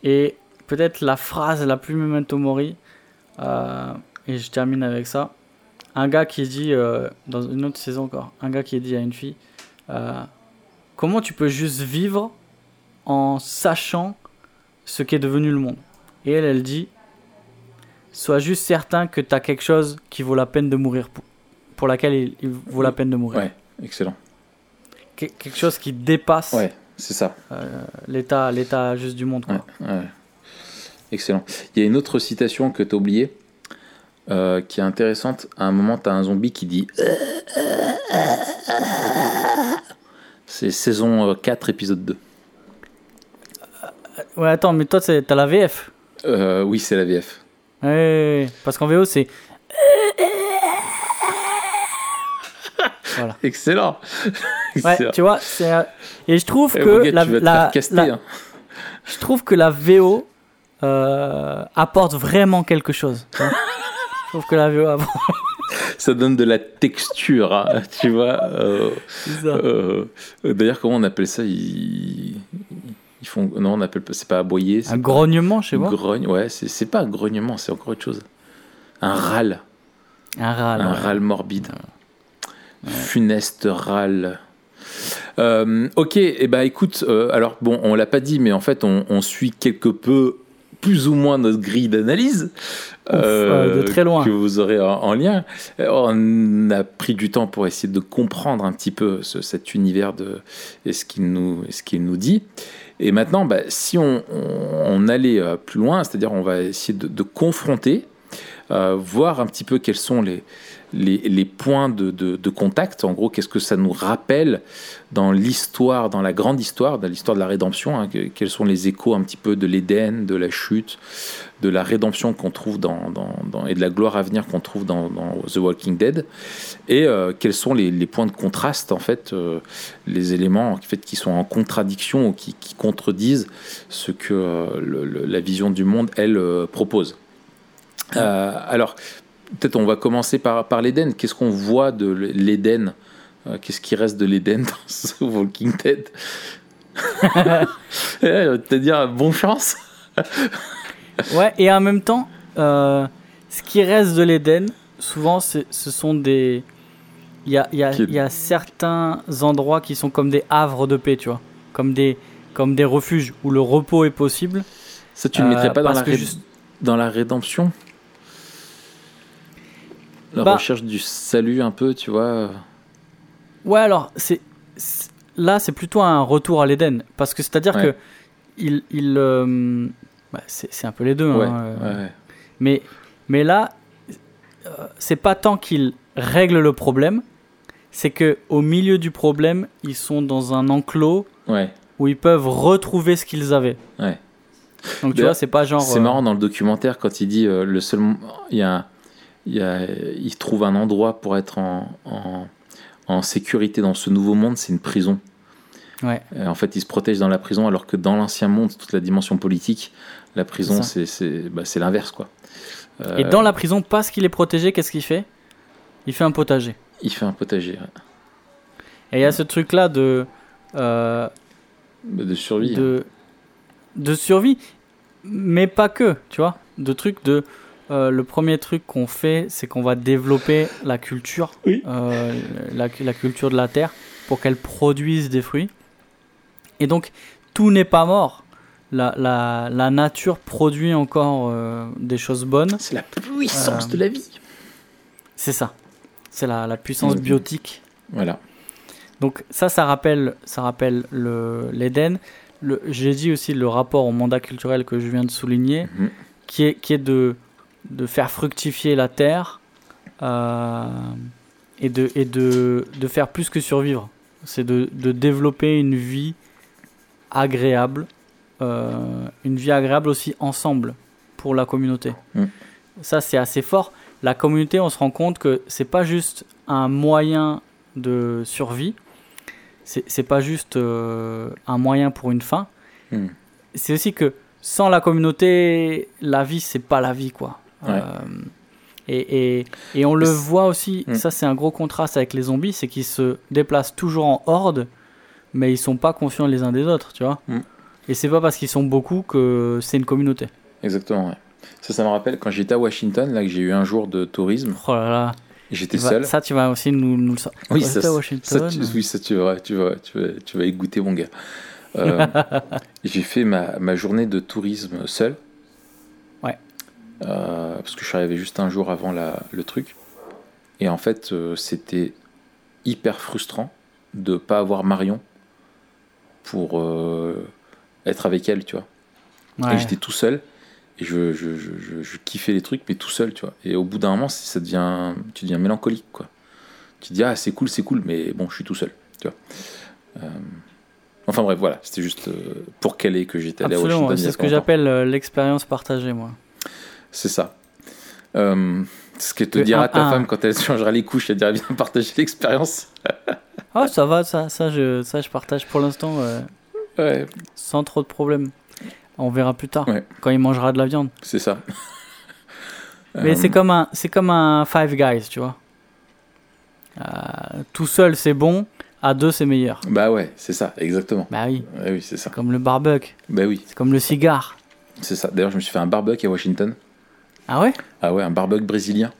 Et peut-être la phrase la plus memento mori, euh, et je termine avec ça. Un gars qui dit, euh, dans une autre saison encore, un gars qui dit à une fille euh, Comment tu peux juste vivre en sachant ce qu'est devenu le monde? Et elle, elle dit Sois juste certain que tu as quelque chose qui vaut la peine de mourir pour, pour laquelle il, il vaut la peine de mourir. Ouais, excellent. Que- quelque chose qui dépasse Ouais, c'est ça. l'état, l'état juste du monde. Quoi. Ouais, ouais. Excellent. Il y a une autre citation que tu as oubliée, euh, qui est intéressante. À un moment, tu as un zombie qui dit. C'est saison euh, 4, épisode 2. Ouais, attends, mais toi, t'as la VF. Euh, oui, c'est la VF. Ouais. parce qu'en VO, c'est. voilà. Excellent. Ouais, tu vois, c'est. euh, Et je trouve Eh, que la, caster. hein. je trouve que la VO euh, apporte vraiment quelque chose. vois. je trouve que la VO apporte. Ça donne de la texture, hein, tu vois. euh, euh, D'ailleurs, comment on appelle ça. Ils font. Non, on appelle. C'est pas aboyer. Un grognement, sais pas. Grogne, ouais, c'est pas un grognement, c'est encore autre chose. Un râle, Un râle. un ouais. râle morbide. Funeste râle. Euh, ok, et eh ben écoute, euh, alors bon, on l'a pas dit, mais en fait, on, on suit quelque peu plus ou moins notre grille d'analyse. Euh, de très loin. Que vous aurez en, lien. On a pris du temps pour essayer de comprendre un petit peu ce, cet univers de, et ce qu'il nous, ce qu'il nous dit. Et maintenant, bah, si on, allait euh, plus loin, c'est-à-dire on va essayer de, de confronter, euh, voir un petit peu quels sont les, les, points de, contact. En gros, qu'est-ce que ça nous rappelle dans l'histoire, dans la grande histoire, dans l'histoire de la rédemption hein, Quels sont les échos un petit peu de l'Éden, de la chute, de la rédemption qu'on trouve dans, et de la gloire à venir qu'on trouve dans, The Walking Dead Et euh, quels sont les, points de contraste, en fait, euh, les éléments en fait, qui sont en contradiction ou qui, contredisent ce que euh, la vision du monde, elle, propose. alors, peut-être on va commencer par, par l'Éden. Qu'est-ce qu'on voit de l'Éden Qu'est-ce qui reste de l'Éden dans ce Walking Dead? C'est-à-dire, bon chance Ouais, et en même temps, euh, ce qui reste de l'Éden, souvent, ce sont des. Il y a, y, a, y a, certains endroits qui sont comme des havres de paix, tu vois. Comme des, comme des refuges où le repos est possible. Ça, tu ne mettrais pas dans, la, dans la rédemption? La bah. recherche du salut un peu, tu vois. Ouais, alors c'est là c'est plutôt un retour à l'Éden parce que c'est-à-dire que il, il euh, bah, c'est un peu les deux. Hein, euh. mais mais là euh, c'est pas tant qu'il règle le problème, c'est que au milieu du problème ils sont dans un enclos où ils peuvent retrouver ce qu'ils avaient. Donc tu vois c'est pas genre. C'est marrant dans le documentaire quand il dit le seul il y a il, il, trouve un endroit pour être en, en, sécurité dans ce nouveau monde, c'est une prison. Ouais. Euh, en fait, il se protège dans la prison, alors que dans l'ancien monde, toute la dimension politique, la prison, c'est bah, l'inverse. quoi. Euh, Et dans la prison, parce qu'il est protégé, qu'est-ce qu'il fait? Il fait un potager. Il fait un potager. Et il y a ce truc-là de. Euh, de survie. De, de survie, mais pas que, tu vois. De trucs de euh, le premier truc qu'on fait, c'est qu'on va développer la culture, euh, la, culture de la terre, pour qu'elle produise des fruits. Et donc, tout n'est pas mort. La, la, nature produit encore euh, des choses bonnes. C'est la puissance de la vie. C'est ça. C'est la, la, puissance biotique. Voilà. Donc ça, ça rappelle, ça rappelle l'Éden. J'ai dit aussi le rapport au mandat culturel que je viens de souligner, mhm. qui, est, qui est de de faire fructifier la terre euh, et, de, et de, de, faire plus que survivre. C'est de, de, développer une vie agréable, euh, une vie agréable aussi ensemble pour la communauté. Mm. Ça, c'est assez fort. La communauté, on se rend compte que c'est pas juste un moyen de survie, c'est pas juste euh, un moyen pour une fin. Mm. C'est aussi que sans la communauté, la vie, c'est pas la vie, quoi. Euh, et, et, et, on le voit aussi, mm. ça c'est un gros contraste avec les zombies, c'est qu'ils se déplacent toujours en horde, mais ils sont pas confiants les uns des autres, tu vois. Mm. Et c'est pas parce qu'ils sont beaucoup que c'est une communauté. Exactement, ouais. Ça, ça me rappelle quand j'étais à Washington, là que j'ai eu un jour de tourisme. Oh là là. J'étais seul. Ça, tu vas aussi nous, nous le sortir. Oui, ça, Washington. Ça, tu, oui, ça, tu vas, tu vas, tu vas, tu vas y goûter, mon gars. Euh, j'ai fait ma, ma, journée de tourisme seul. Euh, parce que je suis arrivé juste un jour avant la, le truc. Et en fait, euh, c'était hyper frustrant de pas avoir Marion pour euh, être avec elle, tu vois. Et j'étais tout seul et je, je, je, je, kiffais les trucs, mais tout seul, tu vois. Et au bout d'un moment, ça devient, tu deviens mélancolique, quoi. Tu te dis, ah, c'est cool, c'est cool, mais bon, je suis tout seul, tu vois. Enfin bref, voilà, c'était juste pour qu'elle ait que j'étais allé à Washington. C'est ce que j'appelle l'expérience partagée, moi. C'est ça. Euh, ce que te dira ta femme quand elle changera les couches, elle dira bien partager l'expérience. oh, ça va, ça, ça, je, ça, je partage pour l'instant ouais. sans trop de problèmes. On verra plus tard, quand il mangera de la viande. C'est ça. Mais c'est euh, comme un, c'est comme un Five Guys, tu vois. Euh, tout seul c'est bon, à deux c'est meilleur. Bah ouais, c'est ça, exactement. Bah oui. oui, c'est ça. Comme le barbecue. Bah oui. C'est comme le cigare. C'est ça. D'ailleurs, je me suis fait un barbecue à Washington. Ah ouais? Ah ouais, un barbecue brésilien.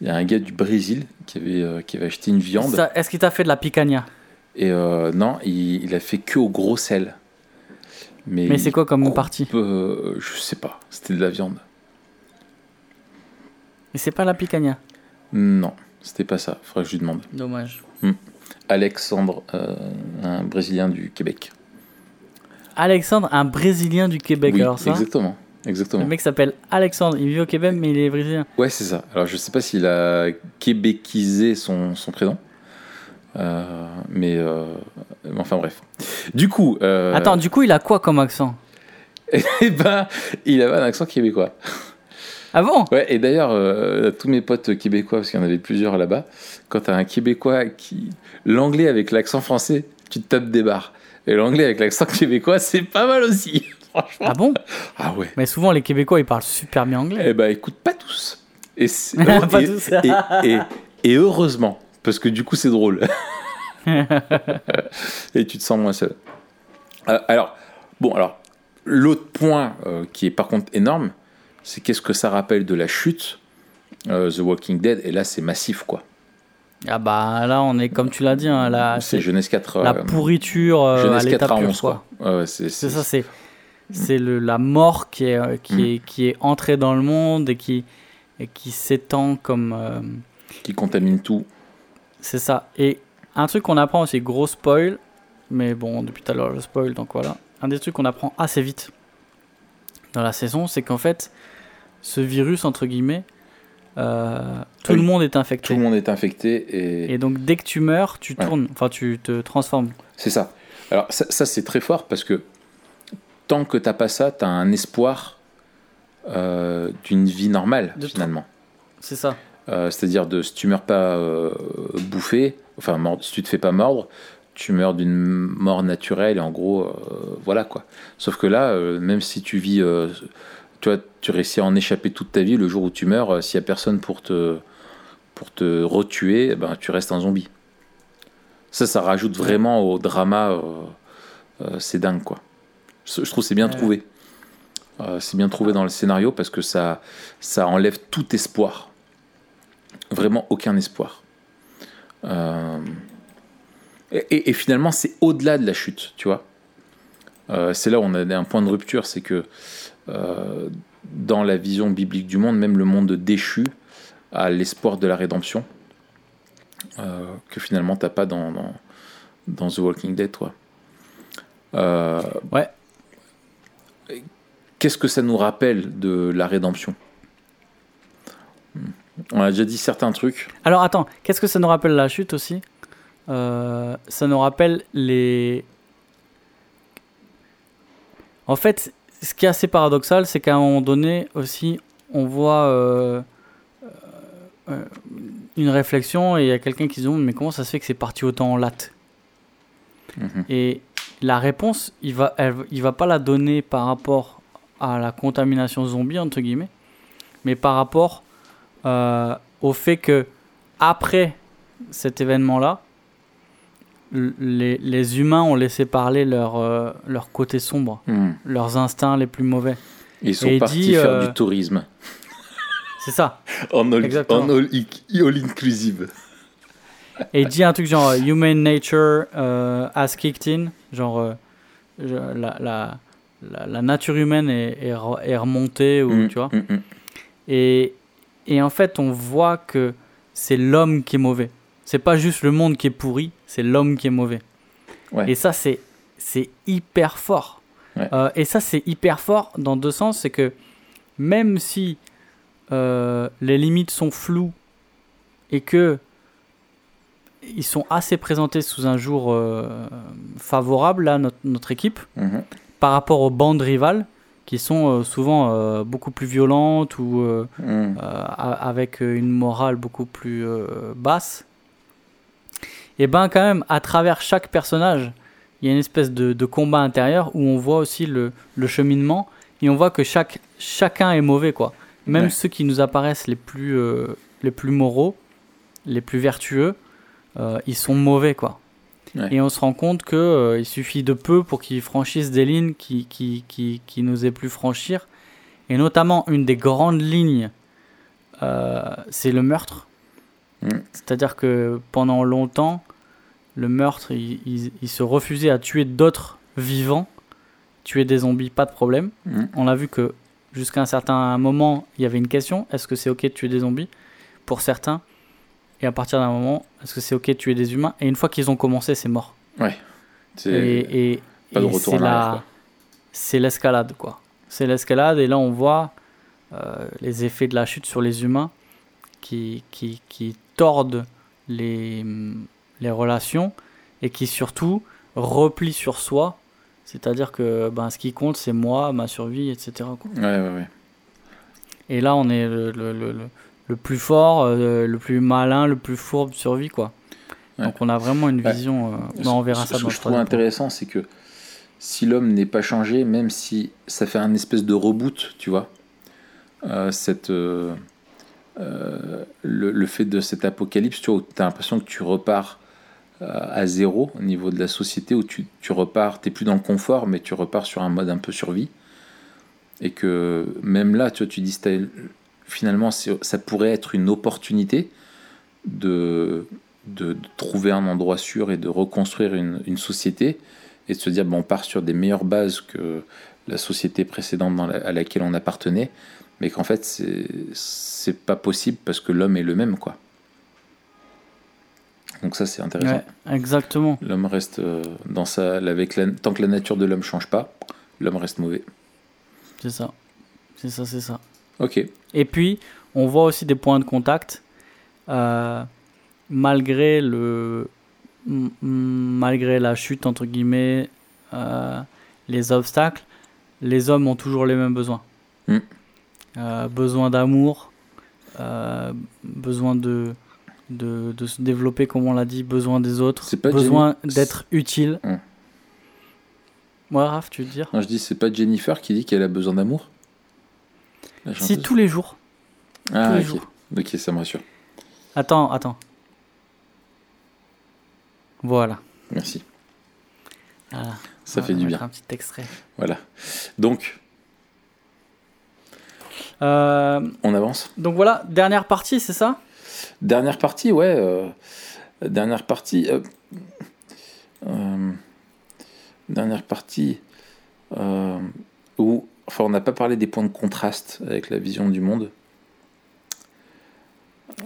Il y a un gars du Brésil qui avait, euh, qui avait acheté une viande. Est-ce qu'il t'a fait de la picanha? Et euh, non, il, il a fait que au gros sel. Mais c'est quoi comme coupe, partie? euh, Je sais pas. C'était de la viande. Et c'est pas la picanha? Non, c'était pas ça. Faudrait que je lui demande. Dommage. Alexandre, euh, un Brésilien du Québec. Alexandre, un Brésilien du Québec. oui, Alors ça, exactement. Exactement. le mec s'appelle Alexandre. Il vit au Québec, mais il est brésilien. Ouais, c'est ça. Alors, je sais pas s'il a québécisé son, son prénom. Euh, mais euh, mais enfin bref. Du coup, euh, Attends, du coup, il a quoi comme accent? Eh ben, il avait un accent québécois. Ah bon? Ouais, et d'ailleurs, euh, tous mes potes québécois, parce qu'il y en avait plusieurs là-bas, quand t'as un québécois qui. L'anglais avec l'accent français, tu te tapes des barres. Et l'anglais avec l'accent québécois, c'est pas mal aussi. Franchement. Ah bon? Ah ouais. Mais souvent, les Québécois, ils parlent super bien anglais. Eh ben, écoute, pas tous. Et, Pas et- tous. et- et- et heureusement, parce que du coup, c'est drôle. et tu te sens moins seul. Euh, alors, bon, alors, l'autre point euh, qui est par contre énorme, c'est qu'est-ce que ça rappelle de la chute euh, The Walking Dead, et là, c'est massif, quoi. Ah bah là, on est comme tu l'as dit, hein, là, C'est Jeunesse 4. la euh, pourriture à Jeunesse 4 l'état à pur, 11, quoi. Ouais, c'est- ça, c'est c'est le la mort qui est euh, qui Mm. est qui est entrée dans le monde et qui et qui s'étend comme euh, qui contamine tout. c'est ça. Et un truc qu'on apprend aussi gros spoil, mais bon depuis tout à l'heure je spoil donc voilà. Un des trucs qu'on apprend assez vite dans la saison, c'est qu'en fait ce virus entre guillemets euh, tout le monde est Tout infecté. le monde est infecté et, Et donc dès que tu meurs, tu tournes, enfin tu te transformes. C'est ça. Alors ça, ça, c'est très fort parce que tant que t'as pas ça, t'as un espoir euh, d'une vie normale De finalement. C'est ça. Euh, C'est-à-dire de si tu meurs pas euh, bouffé, enfin mord- si tu te fais pas mordre, tu meurs d'une mort naturelle et en gros voilà quoi. Sauf que là, même si tu vis, tu vois, tu réussis à en échapper toute ta vie, le jour où tu meurs, s'il y a personne pour te pour te retuer, eh ben tu restes un zombie. Ça, ça rajoute vraiment au drama. c'est dingue quoi. Je je trouve que c'est bien Ouais. trouvé. Euh, c'est bien trouvé dans le scénario parce que ça, ça enlève tout espoir. Vraiment aucun espoir. Euh, et, et- et finalement, c'est au-delà de la chute, tu vois. Euh, c'est là où on a un point de rupture, c'est que euh, dans la vision biblique du monde, même le monde déchu a l'espoir de la rédemption euh, que finalement t'as pas dans, dans, dans The Walking Dead, toi. Euh, Ouais. Qu'est-ce que ça nous rappelle de la rédemption On a déjà dit certains trucs. Alors attends, qu'est-ce que ça nous rappelle la chute aussi? Euh, Ça nous rappelle les. En fait, ce qui est assez paradoxal, c'est qu'à un moment donné aussi, on voit euh, euh, une réflexion et il y a quelqu'un qui se demande mais comment ça se fait que c'est parti autant en latte? Mhm. Et la réponse, il va, elle- il va pas la donner par rapport à la contamination zombie entre guillemets, mais par rapport euh, au fait que après cet événement-là, les, les humains ont laissé parler leur, euh, leur côté sombre, Mhm. leurs instincts les plus mauvais. Ils sont Et partis dit, faire euh, du tourisme C'est ça. en all, Exactement. en all, all inclusive. Et il dit un truc genre Human nature has kicked in, genre euh, la, la, la nature humaine est, est, re- est remontée, ou, Mhm, tu vois. mhm. Et, et en fait, on voit que c'est l'homme qui est mauvais. C'est pas juste le monde qui est pourri, c'est l'homme qui est mauvais. Ouais. Et ça, c'est c'est hyper fort. Ouais. Euh, et ça, c'est hyper fort dans deux sens. C'est que même si euh, les limites sont floues et que ils sont assez présentés sous un jour euh, favorable à notre, notre équipe Mhm. Par rapport aux bandes rivales qui sont euh, souvent euh, beaucoup plus violentes ou euh, a- avec une morale beaucoup plus basse. Et ben quand même, à travers chaque personnage, il y a une espèce de, de combat intérieur où on voit aussi le, le cheminement et on voit que chaque, chacun est mauvais quoi. Même Ouais. ceux qui nous apparaissent les plus, euh, les plus moraux, les plus vertueux, euh, ils sont mauvais quoi. Ouais. Et on se rend compte que euh, il suffit de peu pour qu'ils franchissent des lignes qui, qui, qui, qui n'osaient plus franchir. Et notamment, une des grandes lignes, euh, c'est le meurtre. Mm. C'est-à-dire que pendant longtemps, le meurtre, il, il- il se refusait à tuer d'autres vivants, tuer des zombies, pas de problème. Mm. On a vu que jusqu'à un certain moment, il y avait une question est-ce que c'est ok de tuer des zombies? Pour certains. Et à partir d'un moment, est-ce que c'est ok de tuer des humains Et une fois qu'ils ont commencé, c'est mort. C'est Et, et, pas de et retour c'est l'escalade, quoi. C'est l'escalade, et là on voit euh, les effets de la chute sur les humains qui, qui, qui tordent les, les relations et qui surtout replient sur soi. C'est-à-dire que ben, ce qui compte, c'est moi, ma survie, etc. quoi. Ouais, ouais, ouais. Et là, on est le, le, le, le- le plus fort, euh, le plus malin, le plus fourbe survie, quoi. Ouais. Donc on a vraiment une Ouais. vision. euh, ben, on verra Ce- ça ce dans que je trouve intéressant, c'est que si l'homme n'est pas changé, même si ça fait un espèce de reboot, tu vois, euh, cette, euh, le, le fait de cet apocalypse, tu vois, où tu as l'impression que tu repars euh, à zéro au niveau de la société, où tu, tu repars, tu plus dans le confort, mais tu repars sur un mode un peu survie. Et que même là, tu vois, tu dis, finalement, ça pourrait être une opportunité de, de, de trouver un endroit sûr et de reconstruire une, une société et de se dire bon, on part sur des meilleures bases que la société précédente dans la- à laquelle on appartenait, mais qu'en fait c'est pas possible parce que l'homme est le même quoi. Donc ça c'est intéressant. Ouais, exactement. L'homme reste euh, dans sa avec la, tant que la nature de l'homme change pas, l'homme reste mauvais. C'est ça. C'est ça, c'est ça. Ok. Et puis, on voit aussi des points de contact. euh, malgré le malgré la chute entre guillemets euh, les obstacles les hommes ont toujours les mêmes besoins Mm. Euh, besoin d'amour besoin de, de de se développer comme on l'a dit besoin des autres besoin Jenny- d'être utile Mm. ouais Raph tu veux dire? Non, je dis c'est pas Jennifer qui dit qu'elle a besoin d'amour? Si tous les jours Ah, tous les ok. jours. Ok, ça me rassure. attends attends voilà Merci. Voilà. Ça fait du bien. Un petit extrait. Voilà. Donc, Euh, on avance. donc voilà, dernière partie, c'est ça? Dernière partie, ouais. euh, dernière partie. euh, dernière partie où. Enfin, on n'a pas parlé des points de contraste avec la vision du monde.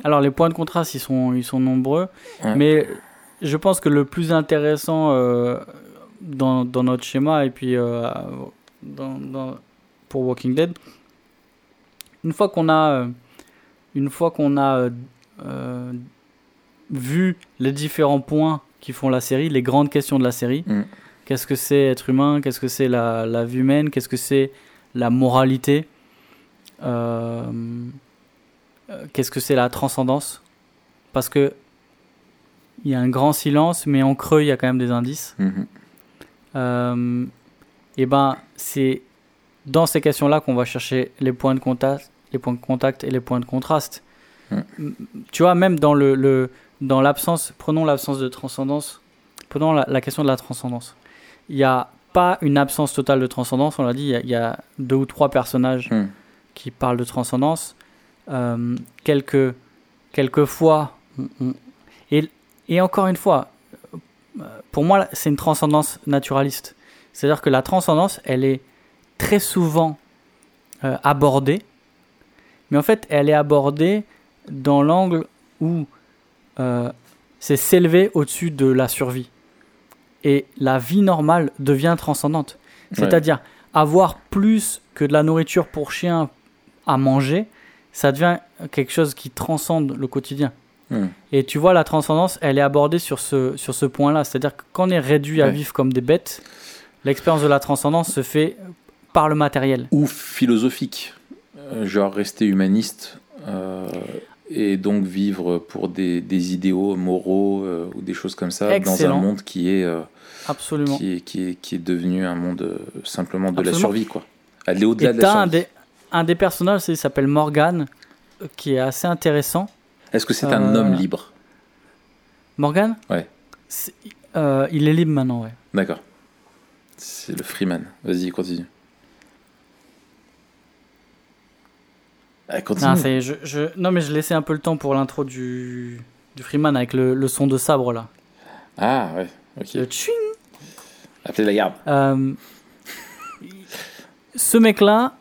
Alors les points de contraste, ils sont, ils sont nombreux, Ouais. mais je pense que le plus intéressant euh, dans, dans notre schéma et puis euh, dans, dans- pour Walking Dead, une fois qu'on a, euh, une fois qu'on a euh, vu les différents points qui font la série, les grandes questions de la série, Mm. qu'est-ce que c'est être humain, qu'est-ce que c'est la, la vie humaine, qu'est-ce que c'est la moralité, euh, euh, qu'est-ce que c'est la transcendance, parce que il y a un grand silence, mais en creux il y a quand même des indices. Mhm. Euh, et ben c'est dans ces questions-là qu'on va chercher les points de contact, les points de contact et les points de contraste. Tu vois, même dans le, le dans l'absence, prenons l'absence de transcendance, prenons la, la question de la transcendance. Il n'y a pas une absence totale de transcendance, on l'a dit, il y a- il y, a deux ou trois personnages Mm. qui parlent de transcendance. Euh, quelques, quelques fois, et, et encore une fois, euh, pour moi, c'est une transcendance naturaliste. C'est-à-dire que la transcendance, elle est très souvent euh, abordée, mais en fait, elle est abordée dans l'angle où euh, c'est s'élever au-dessus de la survie. Et la vie normale devient transcendante. Ouais. C'est-à-dire avoir plus que de la nourriture pour chien à manger, ça devient quelque chose qui transcende le quotidien. Mm. Et tu vois, la transcendance, elle est abordée sur ce, sur ce point-là. C'est-à-dire que quand on est réduit à vivre comme des bêtes, l'expérience de la transcendance se fait par le matériel. Ou philosophique. Euh, genre rester humaniste. euh, et donc vivre pour des, des idéaux moraux euh, ou des choses comme ça dans un monde qui est, euh, Absolument. qui est, qui est, qui est devenu un monde euh, simplement de la survie, quoi. Aller au-delà de la un des, un des personnages, il s'appelle Morgan, qui est assez intéressant. Est-ce que c'est un homme libre? Morgan? Ouais. Il est libre maintenant, ouais. D'accord. C'est le Freeman. Vas-y, continue. Ah, continue. Non, je, je- non, mais je laissais un peu le temps pour l'intro du, du Freeman avec le, le son de sabre là. Ah, ouais, ok. Le tching Appelez la garde. Euh, ce mec-là,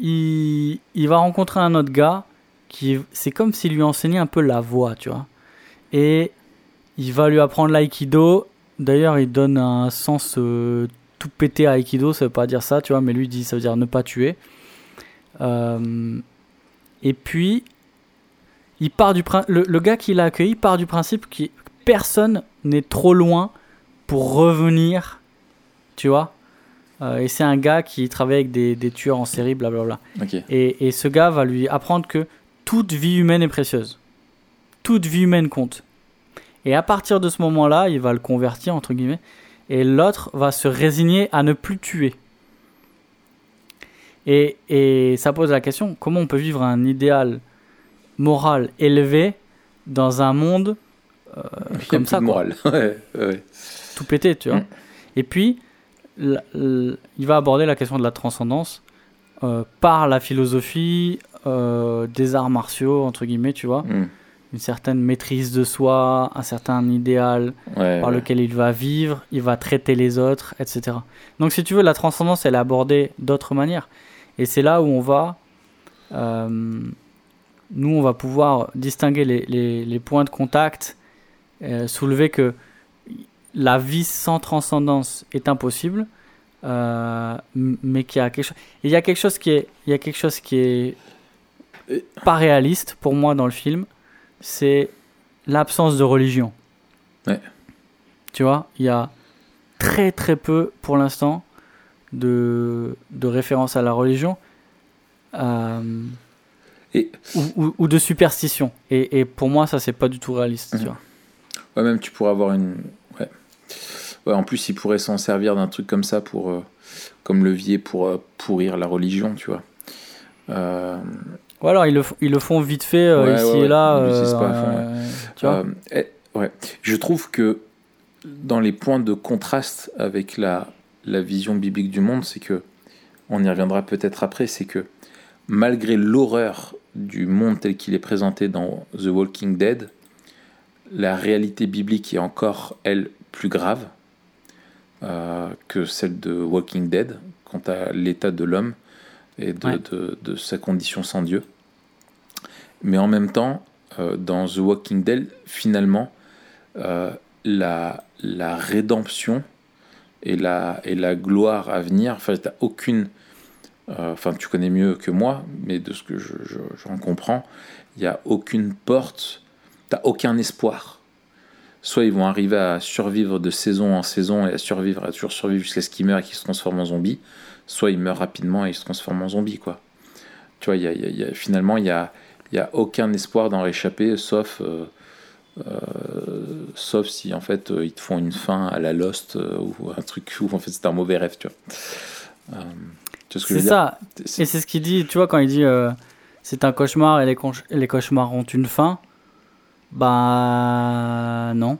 il, il va rencontrer un autre gars qui, c'est comme s'il lui enseignait un peu la voix, tu vois. Et il va lui apprendre l'aïkido. D'ailleurs, il donne un sens euh, tout pété à aikido, ça veut pas dire ça, tu vois, mais lui dit ça veut dire ne pas tuer. Euh, et puis, il part du le, le gars qui l'a accueilli part du principe que personne n'est trop loin pour revenir, tu vois. Euh, et c'est un gars qui travaille avec des, des tueurs en série, blablabla. Ok. Et, et ce gars va lui apprendre que toute vie humaine est précieuse. Toute vie humaine compte. Et à partir de ce moment-là, il va le convertir, entre guillemets, et l'autre va se résigner à ne plus tuer. Et, et ça pose la question, comment on peut vivre un idéal moral élevé dans un monde euh, comme ça, de quoi morale. ouais, ouais. tout pété, tu vois. Mm. Et puis, la- il va aborder la question de la transcendance euh, par la philosophie euh, des arts martiaux, entre guillemets, tu vois. Hmm. Une certaine maîtrise de soi, un certain idéal Ouais, par lequel il va vivre, il va traiter les autres, etc. Donc, si tu veux, la transcendance, elle est abordée d'autres manières. Et c'est là où on va. euh, nous, on va pouvoir distinguer les, les- les points de contact, euh, soulever que la vie sans transcendance est impossible, euh, mais qu'il y a quelque chose. Il y a quelque chose qui est, il y a quelque chose qui est pas réaliste pour moi dans le film, c'est l'absence de religion. Ouais. Tu vois, il y a très très peu pour l'instant de, de référence à la religion euh, Et ou, ou- ou de superstition. Et, et pour moi, ça, c'est pas du tout réaliste. Tu Mhm. vois. ouais, même tu pourrais avoir une. Ouais. Ouais, en plus, ils pourraient s'en servir d'un truc comme ça pour, euh, comme levier pour euh, pourrir la religion, tu vois. Euh, Ou alors, ils le, ils le font vite fait Ouais, ici ouais, et ouais. là. Ouais. tu vois eh, ouais. Je trouve que dans les points de contraste avec la, la vision biblique du monde, c'est que, on y reviendra peut-être après, c'est que malgré l'horreur du monde tel qu'il est présenté dans The Walking Dead, la réalité biblique est encore, elle, plus grave euh, que celle de Walking Dead quant à l'état de l'homme et de, Ouais. de- de sa condition sans Dieu. Mais en même temps, euh, dans The Walking Dead, finalement, euh, la, la rédemption et la, et la gloire à venir, enfin, t'as aucune. euh, tu connais mieux que moi, mais de ce que je, je- j'en comprends, il n'y a aucune porte, t'as aucun espoir. Soit ils vont arriver à survivre de saison en saison et à survivre, à toujours survivre jusqu'à ce qu'ils meurent et qu'ils se transforment en zombies, soit ils meurent rapidement et ils se transforment en zombies, quoi. Tu vois, y a- y a- y a- finalement, il n'y a aucun espoir d'en réchapper, sauf, euh, euh, sauf si en fait euh, ils te font une fin à la Lost euh, ou un truc où en fait c'est un mauvais rêve, tu vois. Euh, tu vois ce que je C'est ça. Et c'est ce qu'il dit, tu vois, quand il dit c'est un cauchemar et les, les cauchemars ont une fin. Bah non.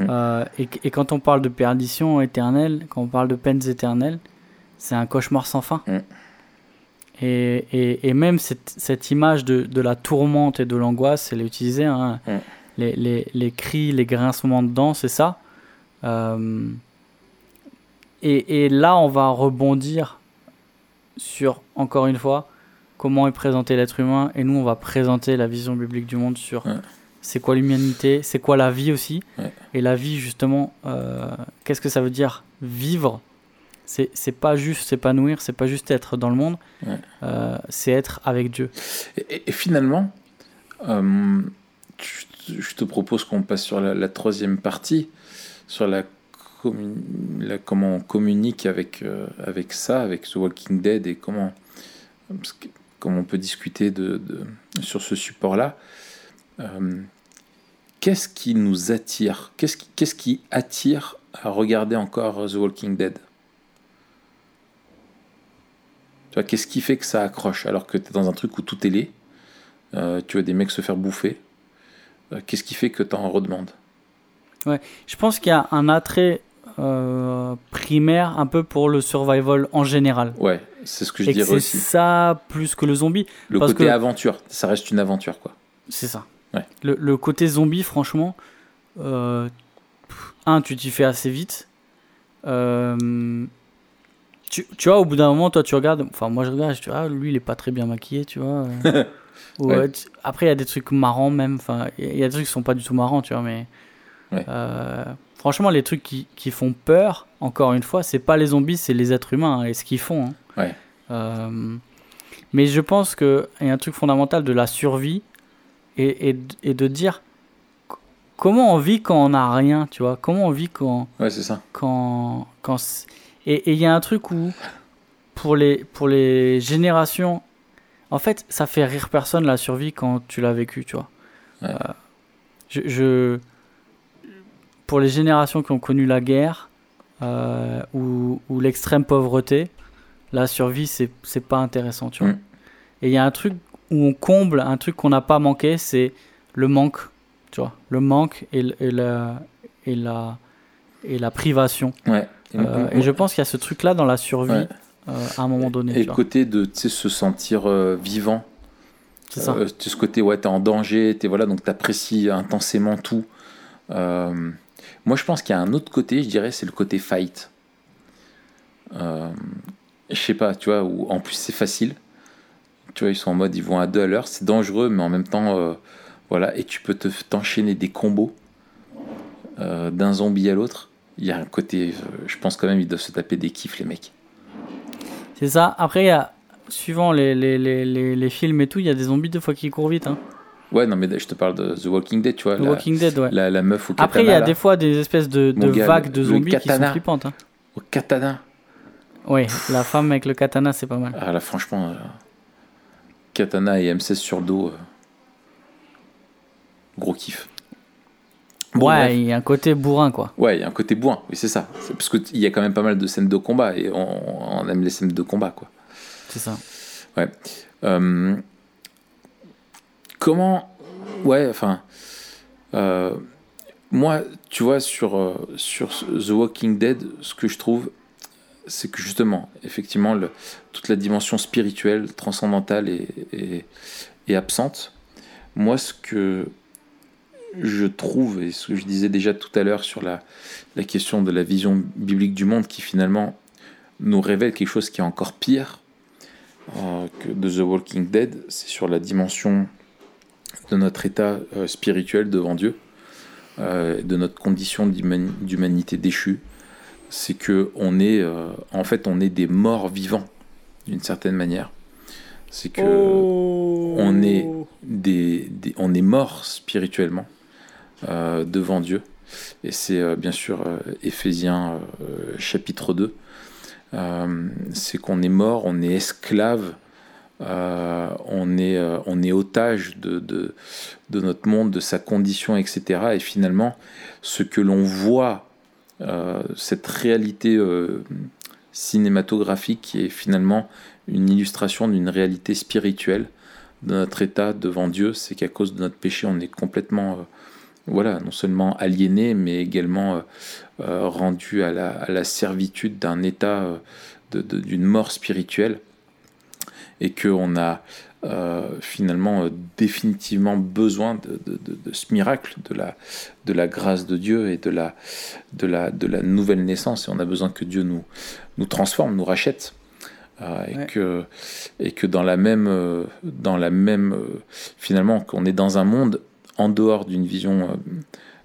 Euh, et, et quand on parle de perdition éternelle, quand on parle de peines éternelles, c'est un cauchemar sans fin. Mm. Et, et, et même cette, cette image de, de la tourmente et de l'angoisse, elle est utilisée. hein. Mm. Les, les, les cris, les grincements de dents, c'est ça. Euh, et, et là, on va rebondir sur, encore une fois, comment est présenté l'être humain. Et nous, on va présenter la vision biblique du monde sur Ouais. c'est quoi l'humanité, c'est quoi la vie aussi. Ouais. Et la vie, justement, euh, qu'est-ce que ça veut dire? Vivre c'est, c'est pas juste s'épanouir, c'est pas juste être dans le monde, Ouais. euh, c'est être avec Dieu. Et, finalement, euh, je, te propose qu'on passe sur la, troisième partie, sur la, comment on communique avec, euh, avec ça, avec The Walking Dead et comment, comment on peut discuter de, sur ce support-là. Euh, qu'est-ce qui nous attire? Qu'est-ce qui, qu'est-ce qui attire à regarder encore The Walking Dead? Tu vois, qu'est-ce qui fait que ça accroche alors que tu es dans un truc où tout est laid euh, tu vois des mecs se faire bouffer? Euh, Qu'est-ce qui fait que tu en redemandes Je pense qu'il y a un attrait euh, primaire un peu pour le survival en général. Ouais, c'est ce que je Et dirais c'est aussi. ça plus que le zombie. Le parce côté que- aventure, ça reste une aventure quoi. C'est ça. Ouais. Le, le côté zombie, franchement, euh, un, tu t'y fais assez vite. Euh, tu, tu vois, au bout d'un moment, toi, tu regardes. Enfin, moi, je regarde, je dis, ah, lui, il est pas très bien maquillé, tu vois. Ou, Ouais. tu- après, il y a des trucs marrants, même. Enfin, il y a des trucs qui sont pas du tout marrants, tu vois, mais. Ouais. euh, franchement, les trucs qui, qui font peur, encore une fois, c'est pas les zombies, c'est les êtres humains hein, et ce qu'ils font. hein. Ouais. Euh, mais je pense qu'il y a un truc fondamental de la survie et, et, de dire comment on vit quand on n'a rien, tu vois. Comment on vit quand. Ouais, c'est ça. quand, quand et il y a un truc où, pour les, pour les générations, en fait, ça fait rire personne la survie quand tu l'as vécu, tu vois. Ouais. Euh, je, je- pour les générations qui ont connu la guerre euh, ou, ou l'extrême pauvreté, la survie, c'est pas intéressant, tu vois. Mm. Et il y a un truc où on comble, un truc qu'on n'a pas manqué, c'est le manque, tu vois. Le manque et, et la, et, la, et la privation. Ouais. Et Euh, et je pense qu'il y a ce truc-là dans la survie Ouais. Euh, à un moment donné. Et le côté de se sentir euh, vivant. C'est ça. Euh, ce côté, ouais, t'es en danger, t'es, voilà, donc t'apprécies intensément tout. Euh, moi, je pense qu'il y a un autre côté, je dirais, c'est le côté fight. Je sais pas, tu vois, où en plus c'est facile. Tu vois, ils sont en mode, ils vont à deux à l'heure, c'est dangereux, mais en même temps, voilà, et tu peux te, t'enchaîner des combos d'un zombie à l'autre. Il y a un côté, je pense quand même, ils doivent se taper des kiffs, les mecs. C'est ça. Après, il y a, suivant les, les, les, les, films et tout, il y a des zombies deux fois qui courent vite. Hein. Ouais, non, mais je te parle de The Walking Dead, tu vois. The la, Walking Dead, ouais. la, la meuf au katana. Après, il y a là, des fois des espèces de, de gars, vagues de zombies qui sont flippantes. Hein. Au katana. Oui, la femme avec le katana, c'est pas mal. Ah là, franchement, euh, katana et M16 sur le dos. euh, gros kiff. Ouais, il y a un côté bourrin, quoi. Ouais, il y a un côté bourrin, oui, c'est ça. Parce qu'il y a quand même pas mal de scènes de combat et on, on aime les scènes de combat, quoi. C'est ça. Euh, comment. Ouais, enfin. euh, moi, tu vois, sur, euh, sur The Walking Dead, ce que je trouve, c'est que justement, effectivement, le- toute la dimension spirituelle, transcendantale est, est- est absente. Moi, ce que je trouve, et ce que je disais déjà tout à l'heure sur la, la question de la vision biblique du monde, qui finalement nous révèle quelque chose qui est encore pire euh, que de The Walking Dead, c'est sur la dimension de notre état euh, spirituel devant Dieu, euh, de notre condition d'humani- d'humanité déchue. C'est que on est, en fait, on est des morts vivants d'une certaine manière. C'est que on est des, des- on est mort spirituellement devant Dieu. Et c'est euh, bien sûr euh, Éphésiens euh, chapitre 2. Euh, c'est qu'on est mort, on est esclave, euh, on, est, euh, on est otage de, de, notre monde, de sa condition, etc. Et finalement, ce que l'on voit, euh, cette réalité euh, cinématographique qui est finalement une illustration d'une réalité spirituelle de notre état devant Dieu, c'est qu'à cause de notre péché, on est complètement, euh, voilà, non seulement aliéné, mais également euh, euh, rendu à la, à la servitude d'un état, euh, d'une mort spirituelle, et qu'on a euh, finalement euh, définitivement besoin de, de- de- de ce miracle, de la, de la grâce de Dieu et de la, de, la, de la nouvelle naissance, et on a besoin que Dieu nous, nous transforme, nous rachète. Euh, et, Ouais. que, et que dans la même, dans la même finalement, qu'on est dans un monde en dehors d'une vision euh,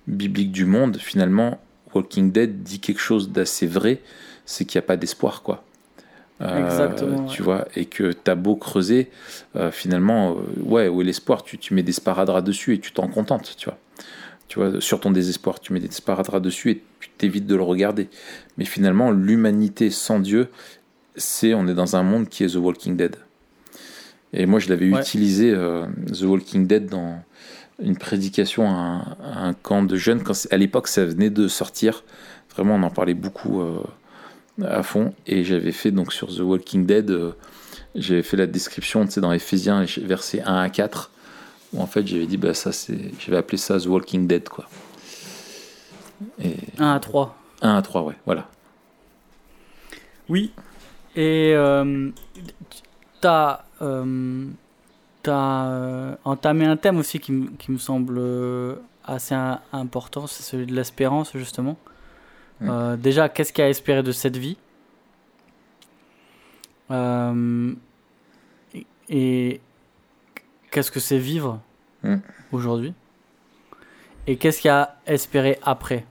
biblique du monde, finalement, Walking Dead dit quelque chose d'assez vrai, c'est qu'il n'y a pas d'espoir, quoi. Euh, Exactement, Tu ouais. vois, et que t'as beau creuser, euh, finalement, euh, ouais, où est l'espoir? Tu, tu mets des sparadraps dessus et tu t'en contentes, tu vois. Tu vois, sur ton désespoir, tu mets des sparadraps dessus et tu t'évites de le regarder. Mais finalement, l'humanité sans Dieu, c'est on est dans un monde qui est The Walking Dead. Et moi, je l'avais Ouais. utilisé, The Walking Dead, dans une prédication à un, à un camp de jeunes. Quand à l'époque, ça venait de sortir. Vraiment, on en parlait beaucoup euh, à fond. Et j'avais fait donc sur The Walking Dead, euh, j'avais fait la description, tu sais, dans Ephésiens, versets 1 à 4, où en fait, j'avais dit, bah ça, c'est, j'avais appelé ça The Walking Dead, quoi. Et 1 à 3. 1 à 3, ouais, voilà. Oui. Et euh, t'as t'as, euh, entamé un thème aussi qui, me- qui me semble euh, assez important, c'est celui de l'espérance, justement. Euh, déjà, qu'est-ce qu'il y a à espérer de cette vie? Euh, et, qu'est-ce que c'est vivre aujourd'hui? Et qu'est-ce qu'il y a à espérer après?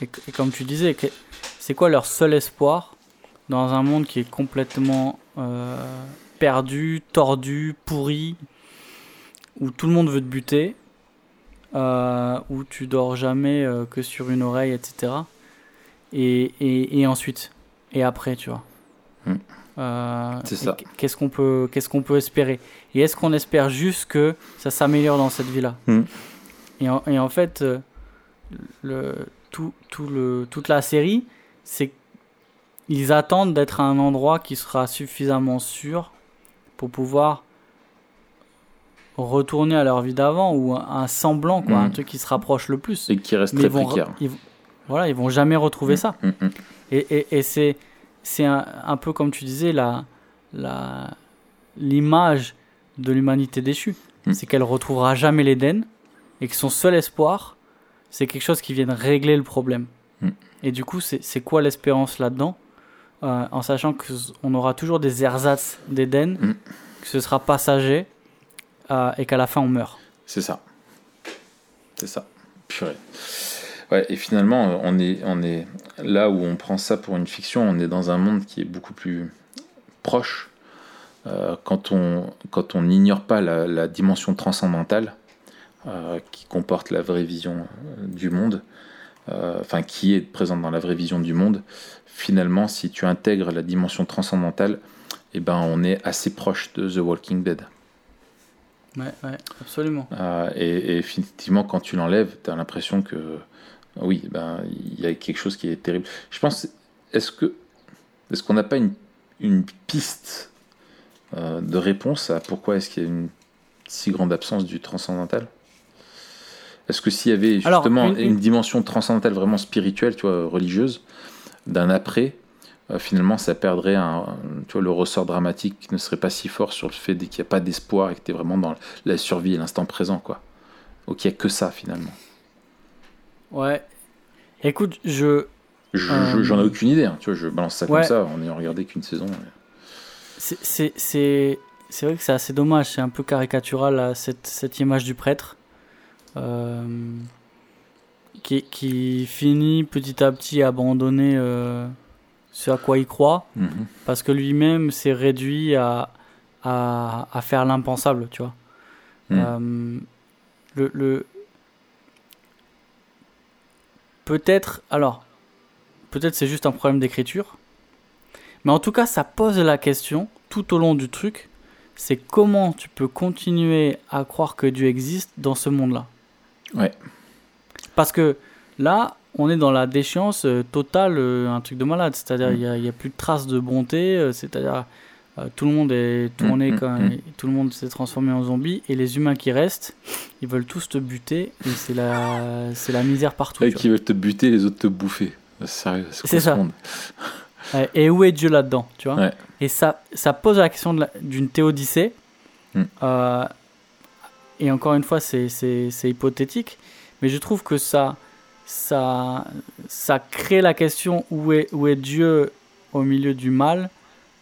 Et, et comme tu disais, c'est quoi leur seul espoir dans un monde qui est complètement euh, perdu, tordu, pourri, où tout le monde veut te buter, euh, où tu dors jamais euh, que sur une oreille, etc. Et, et, et ensuite, et après, tu vois. Hmm. Euh, C'est ça. Qu'est-ce qu'on peut, qu'est-ce qu'on peut espérer? Et est-ce qu'on espère juste que ça s'améliore dans cette vie-là? Hmm. et, en, et en fait, le, tout, tout le, toute la série, c'est qu'ils attendent d'être à un endroit qui sera suffisamment sûr pour pouvoir retourner à leur vie d'avant ou un, un semblant, quoi, un truc qui se rapproche le plus. Et qui reste Mais très ils vont, précaire. ils voilà, ils vont jamais retrouver Mm, ça. mm, mm. Et, et, et c'est, c'est un, un peu comme tu disais, la, la, l'image de l'humanité déchue. Mm. C'est qu'elle retrouvera jamais l'Éden et que son seul espoir, c'est quelque chose qui vienne régler le problème. Mm. Et du coup, c'est, c'est quoi l'espérance là-dedans? Euh, En sachant qu'on aura toujours des ersatz d'Éden, Mm. que ce sera passager euh, et qu'à la fin on meurt. C'est ça. C'est ça. Purée. Ouais, et finalement, euh, on est, on est là où on prend ça pour une fiction, on est dans un monde qui est beaucoup plus proche. Euh, quand on quand on n'ignore pas la, la dimension transcendantale qui comporte la vraie vision du monde, enfin qui est présente dans la vraie vision du monde, finalement, si tu intègres la dimension transcendantale, eh ben, on est assez proche de The Walking Dead. Ouais, ouais, absolument. Euh, et, et effectivement, quand tu l'enlèves, tu as l'impression que oui, ben il y a quelque chose qui est terrible. Je pense, est-ce que est-ce qu'on n'a pas une, une piste euh, de réponse à pourquoi est-ce qu'il y a une si grande absence du transcendantal? Est-ce que s'il y avait Alors, justement une- une, une- dimension transcendantale vraiment spirituelle, tu vois, religieuse, d'un après, euh, finalement, ça perdrait un, tu vois, le ressort dramatique qui ne serait pas si fort sur le fait qu'il n'y a pas d'espoir et que tu es vraiment dans la survie et l'instant présent, quoi. Donc il n'y a que ça, finalement. Ouais. Écoute, je, Je- Euh, je- J'en ai aucune idée, hein, tu vois, je balance ça ouais. comme ça en ayant regardé qu'une saison. C'est- vrai que c'est assez dommage, c'est un peu caricatural là, cette, cette image du prêtre euh, qui, qui finit petit à petit à abandonner euh, ce à quoi il croit Mhm. parce que lui-même s'est réduit à, à, à faire l'impensable, tu vois. Mm. Euh, le, le... Peut-être, alors, peut-être c'est juste un problème d'écriture, mais en tout cas, ça pose la question tout au long du truc, c'est comment tu peux continuer à croire que Dieu existe dans ce monde-là. Ouais. Parce que là, on est dans la déchéance euh, totale, euh, un truc de malade. C'est-à-dire, Mm. il n'y a, plus de traces de bonté. euh, C'est-à-dire, euh, tout le monde est tourné, mm, quand, mm. tout le monde s'est transformé en zombie. Et les humains qui restent, ils veulent tous te buter. Et c'est la, c'est la misère partout. Tu qui veulent te buter, les autres te bouffer. Sérieux, c'est ça. Ouais, Et où est Dieu là-dedans, tu vois? Ouais. Et ça, ça pose la question de la- d'une théodicée. Mm. Euh, et encore une fois, c'est, hypothétique. Mais je trouve que ça, ça, ça crée la question où est, où est Dieu au milieu du mal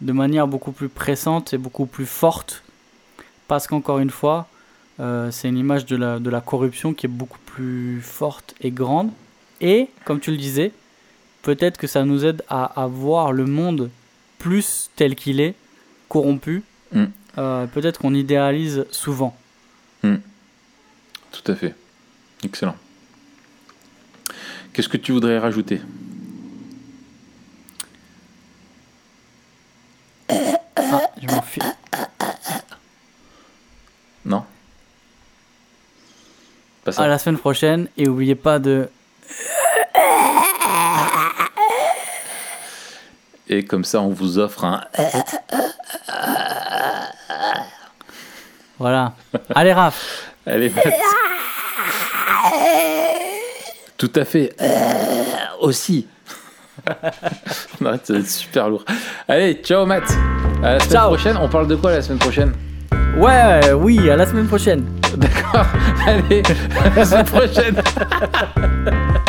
de manière beaucoup plus pressante et beaucoup plus forte. Parce qu'encore une fois, euh, c'est une image de la, de la corruption qui est beaucoup plus forte et grande. Et, comme tu le disais, peut-être que ça nous aide à, à voir le monde plus tel qu'il est, corrompu. Mm. Euh, peut-être qu'on idéalise souvent. Tout à fait. Excellent. Qu'est-ce que tu voudrais rajouter? Ah, je m'en file. Non? Pas ça. À la semaine prochaine et n'oubliez pas de Et comme ça, on vous offre un. Voilà. Allez Raph. Allez, Matt. Tout à fait. aussi. non, ça va être super lourd. Allez, ciao, Matt. À la semaine Ciao. prochaine. On parle de quoi la semaine prochaine? Ouais, oui, à la semaine prochaine. D'accord. Allez, à la semaine prochaine.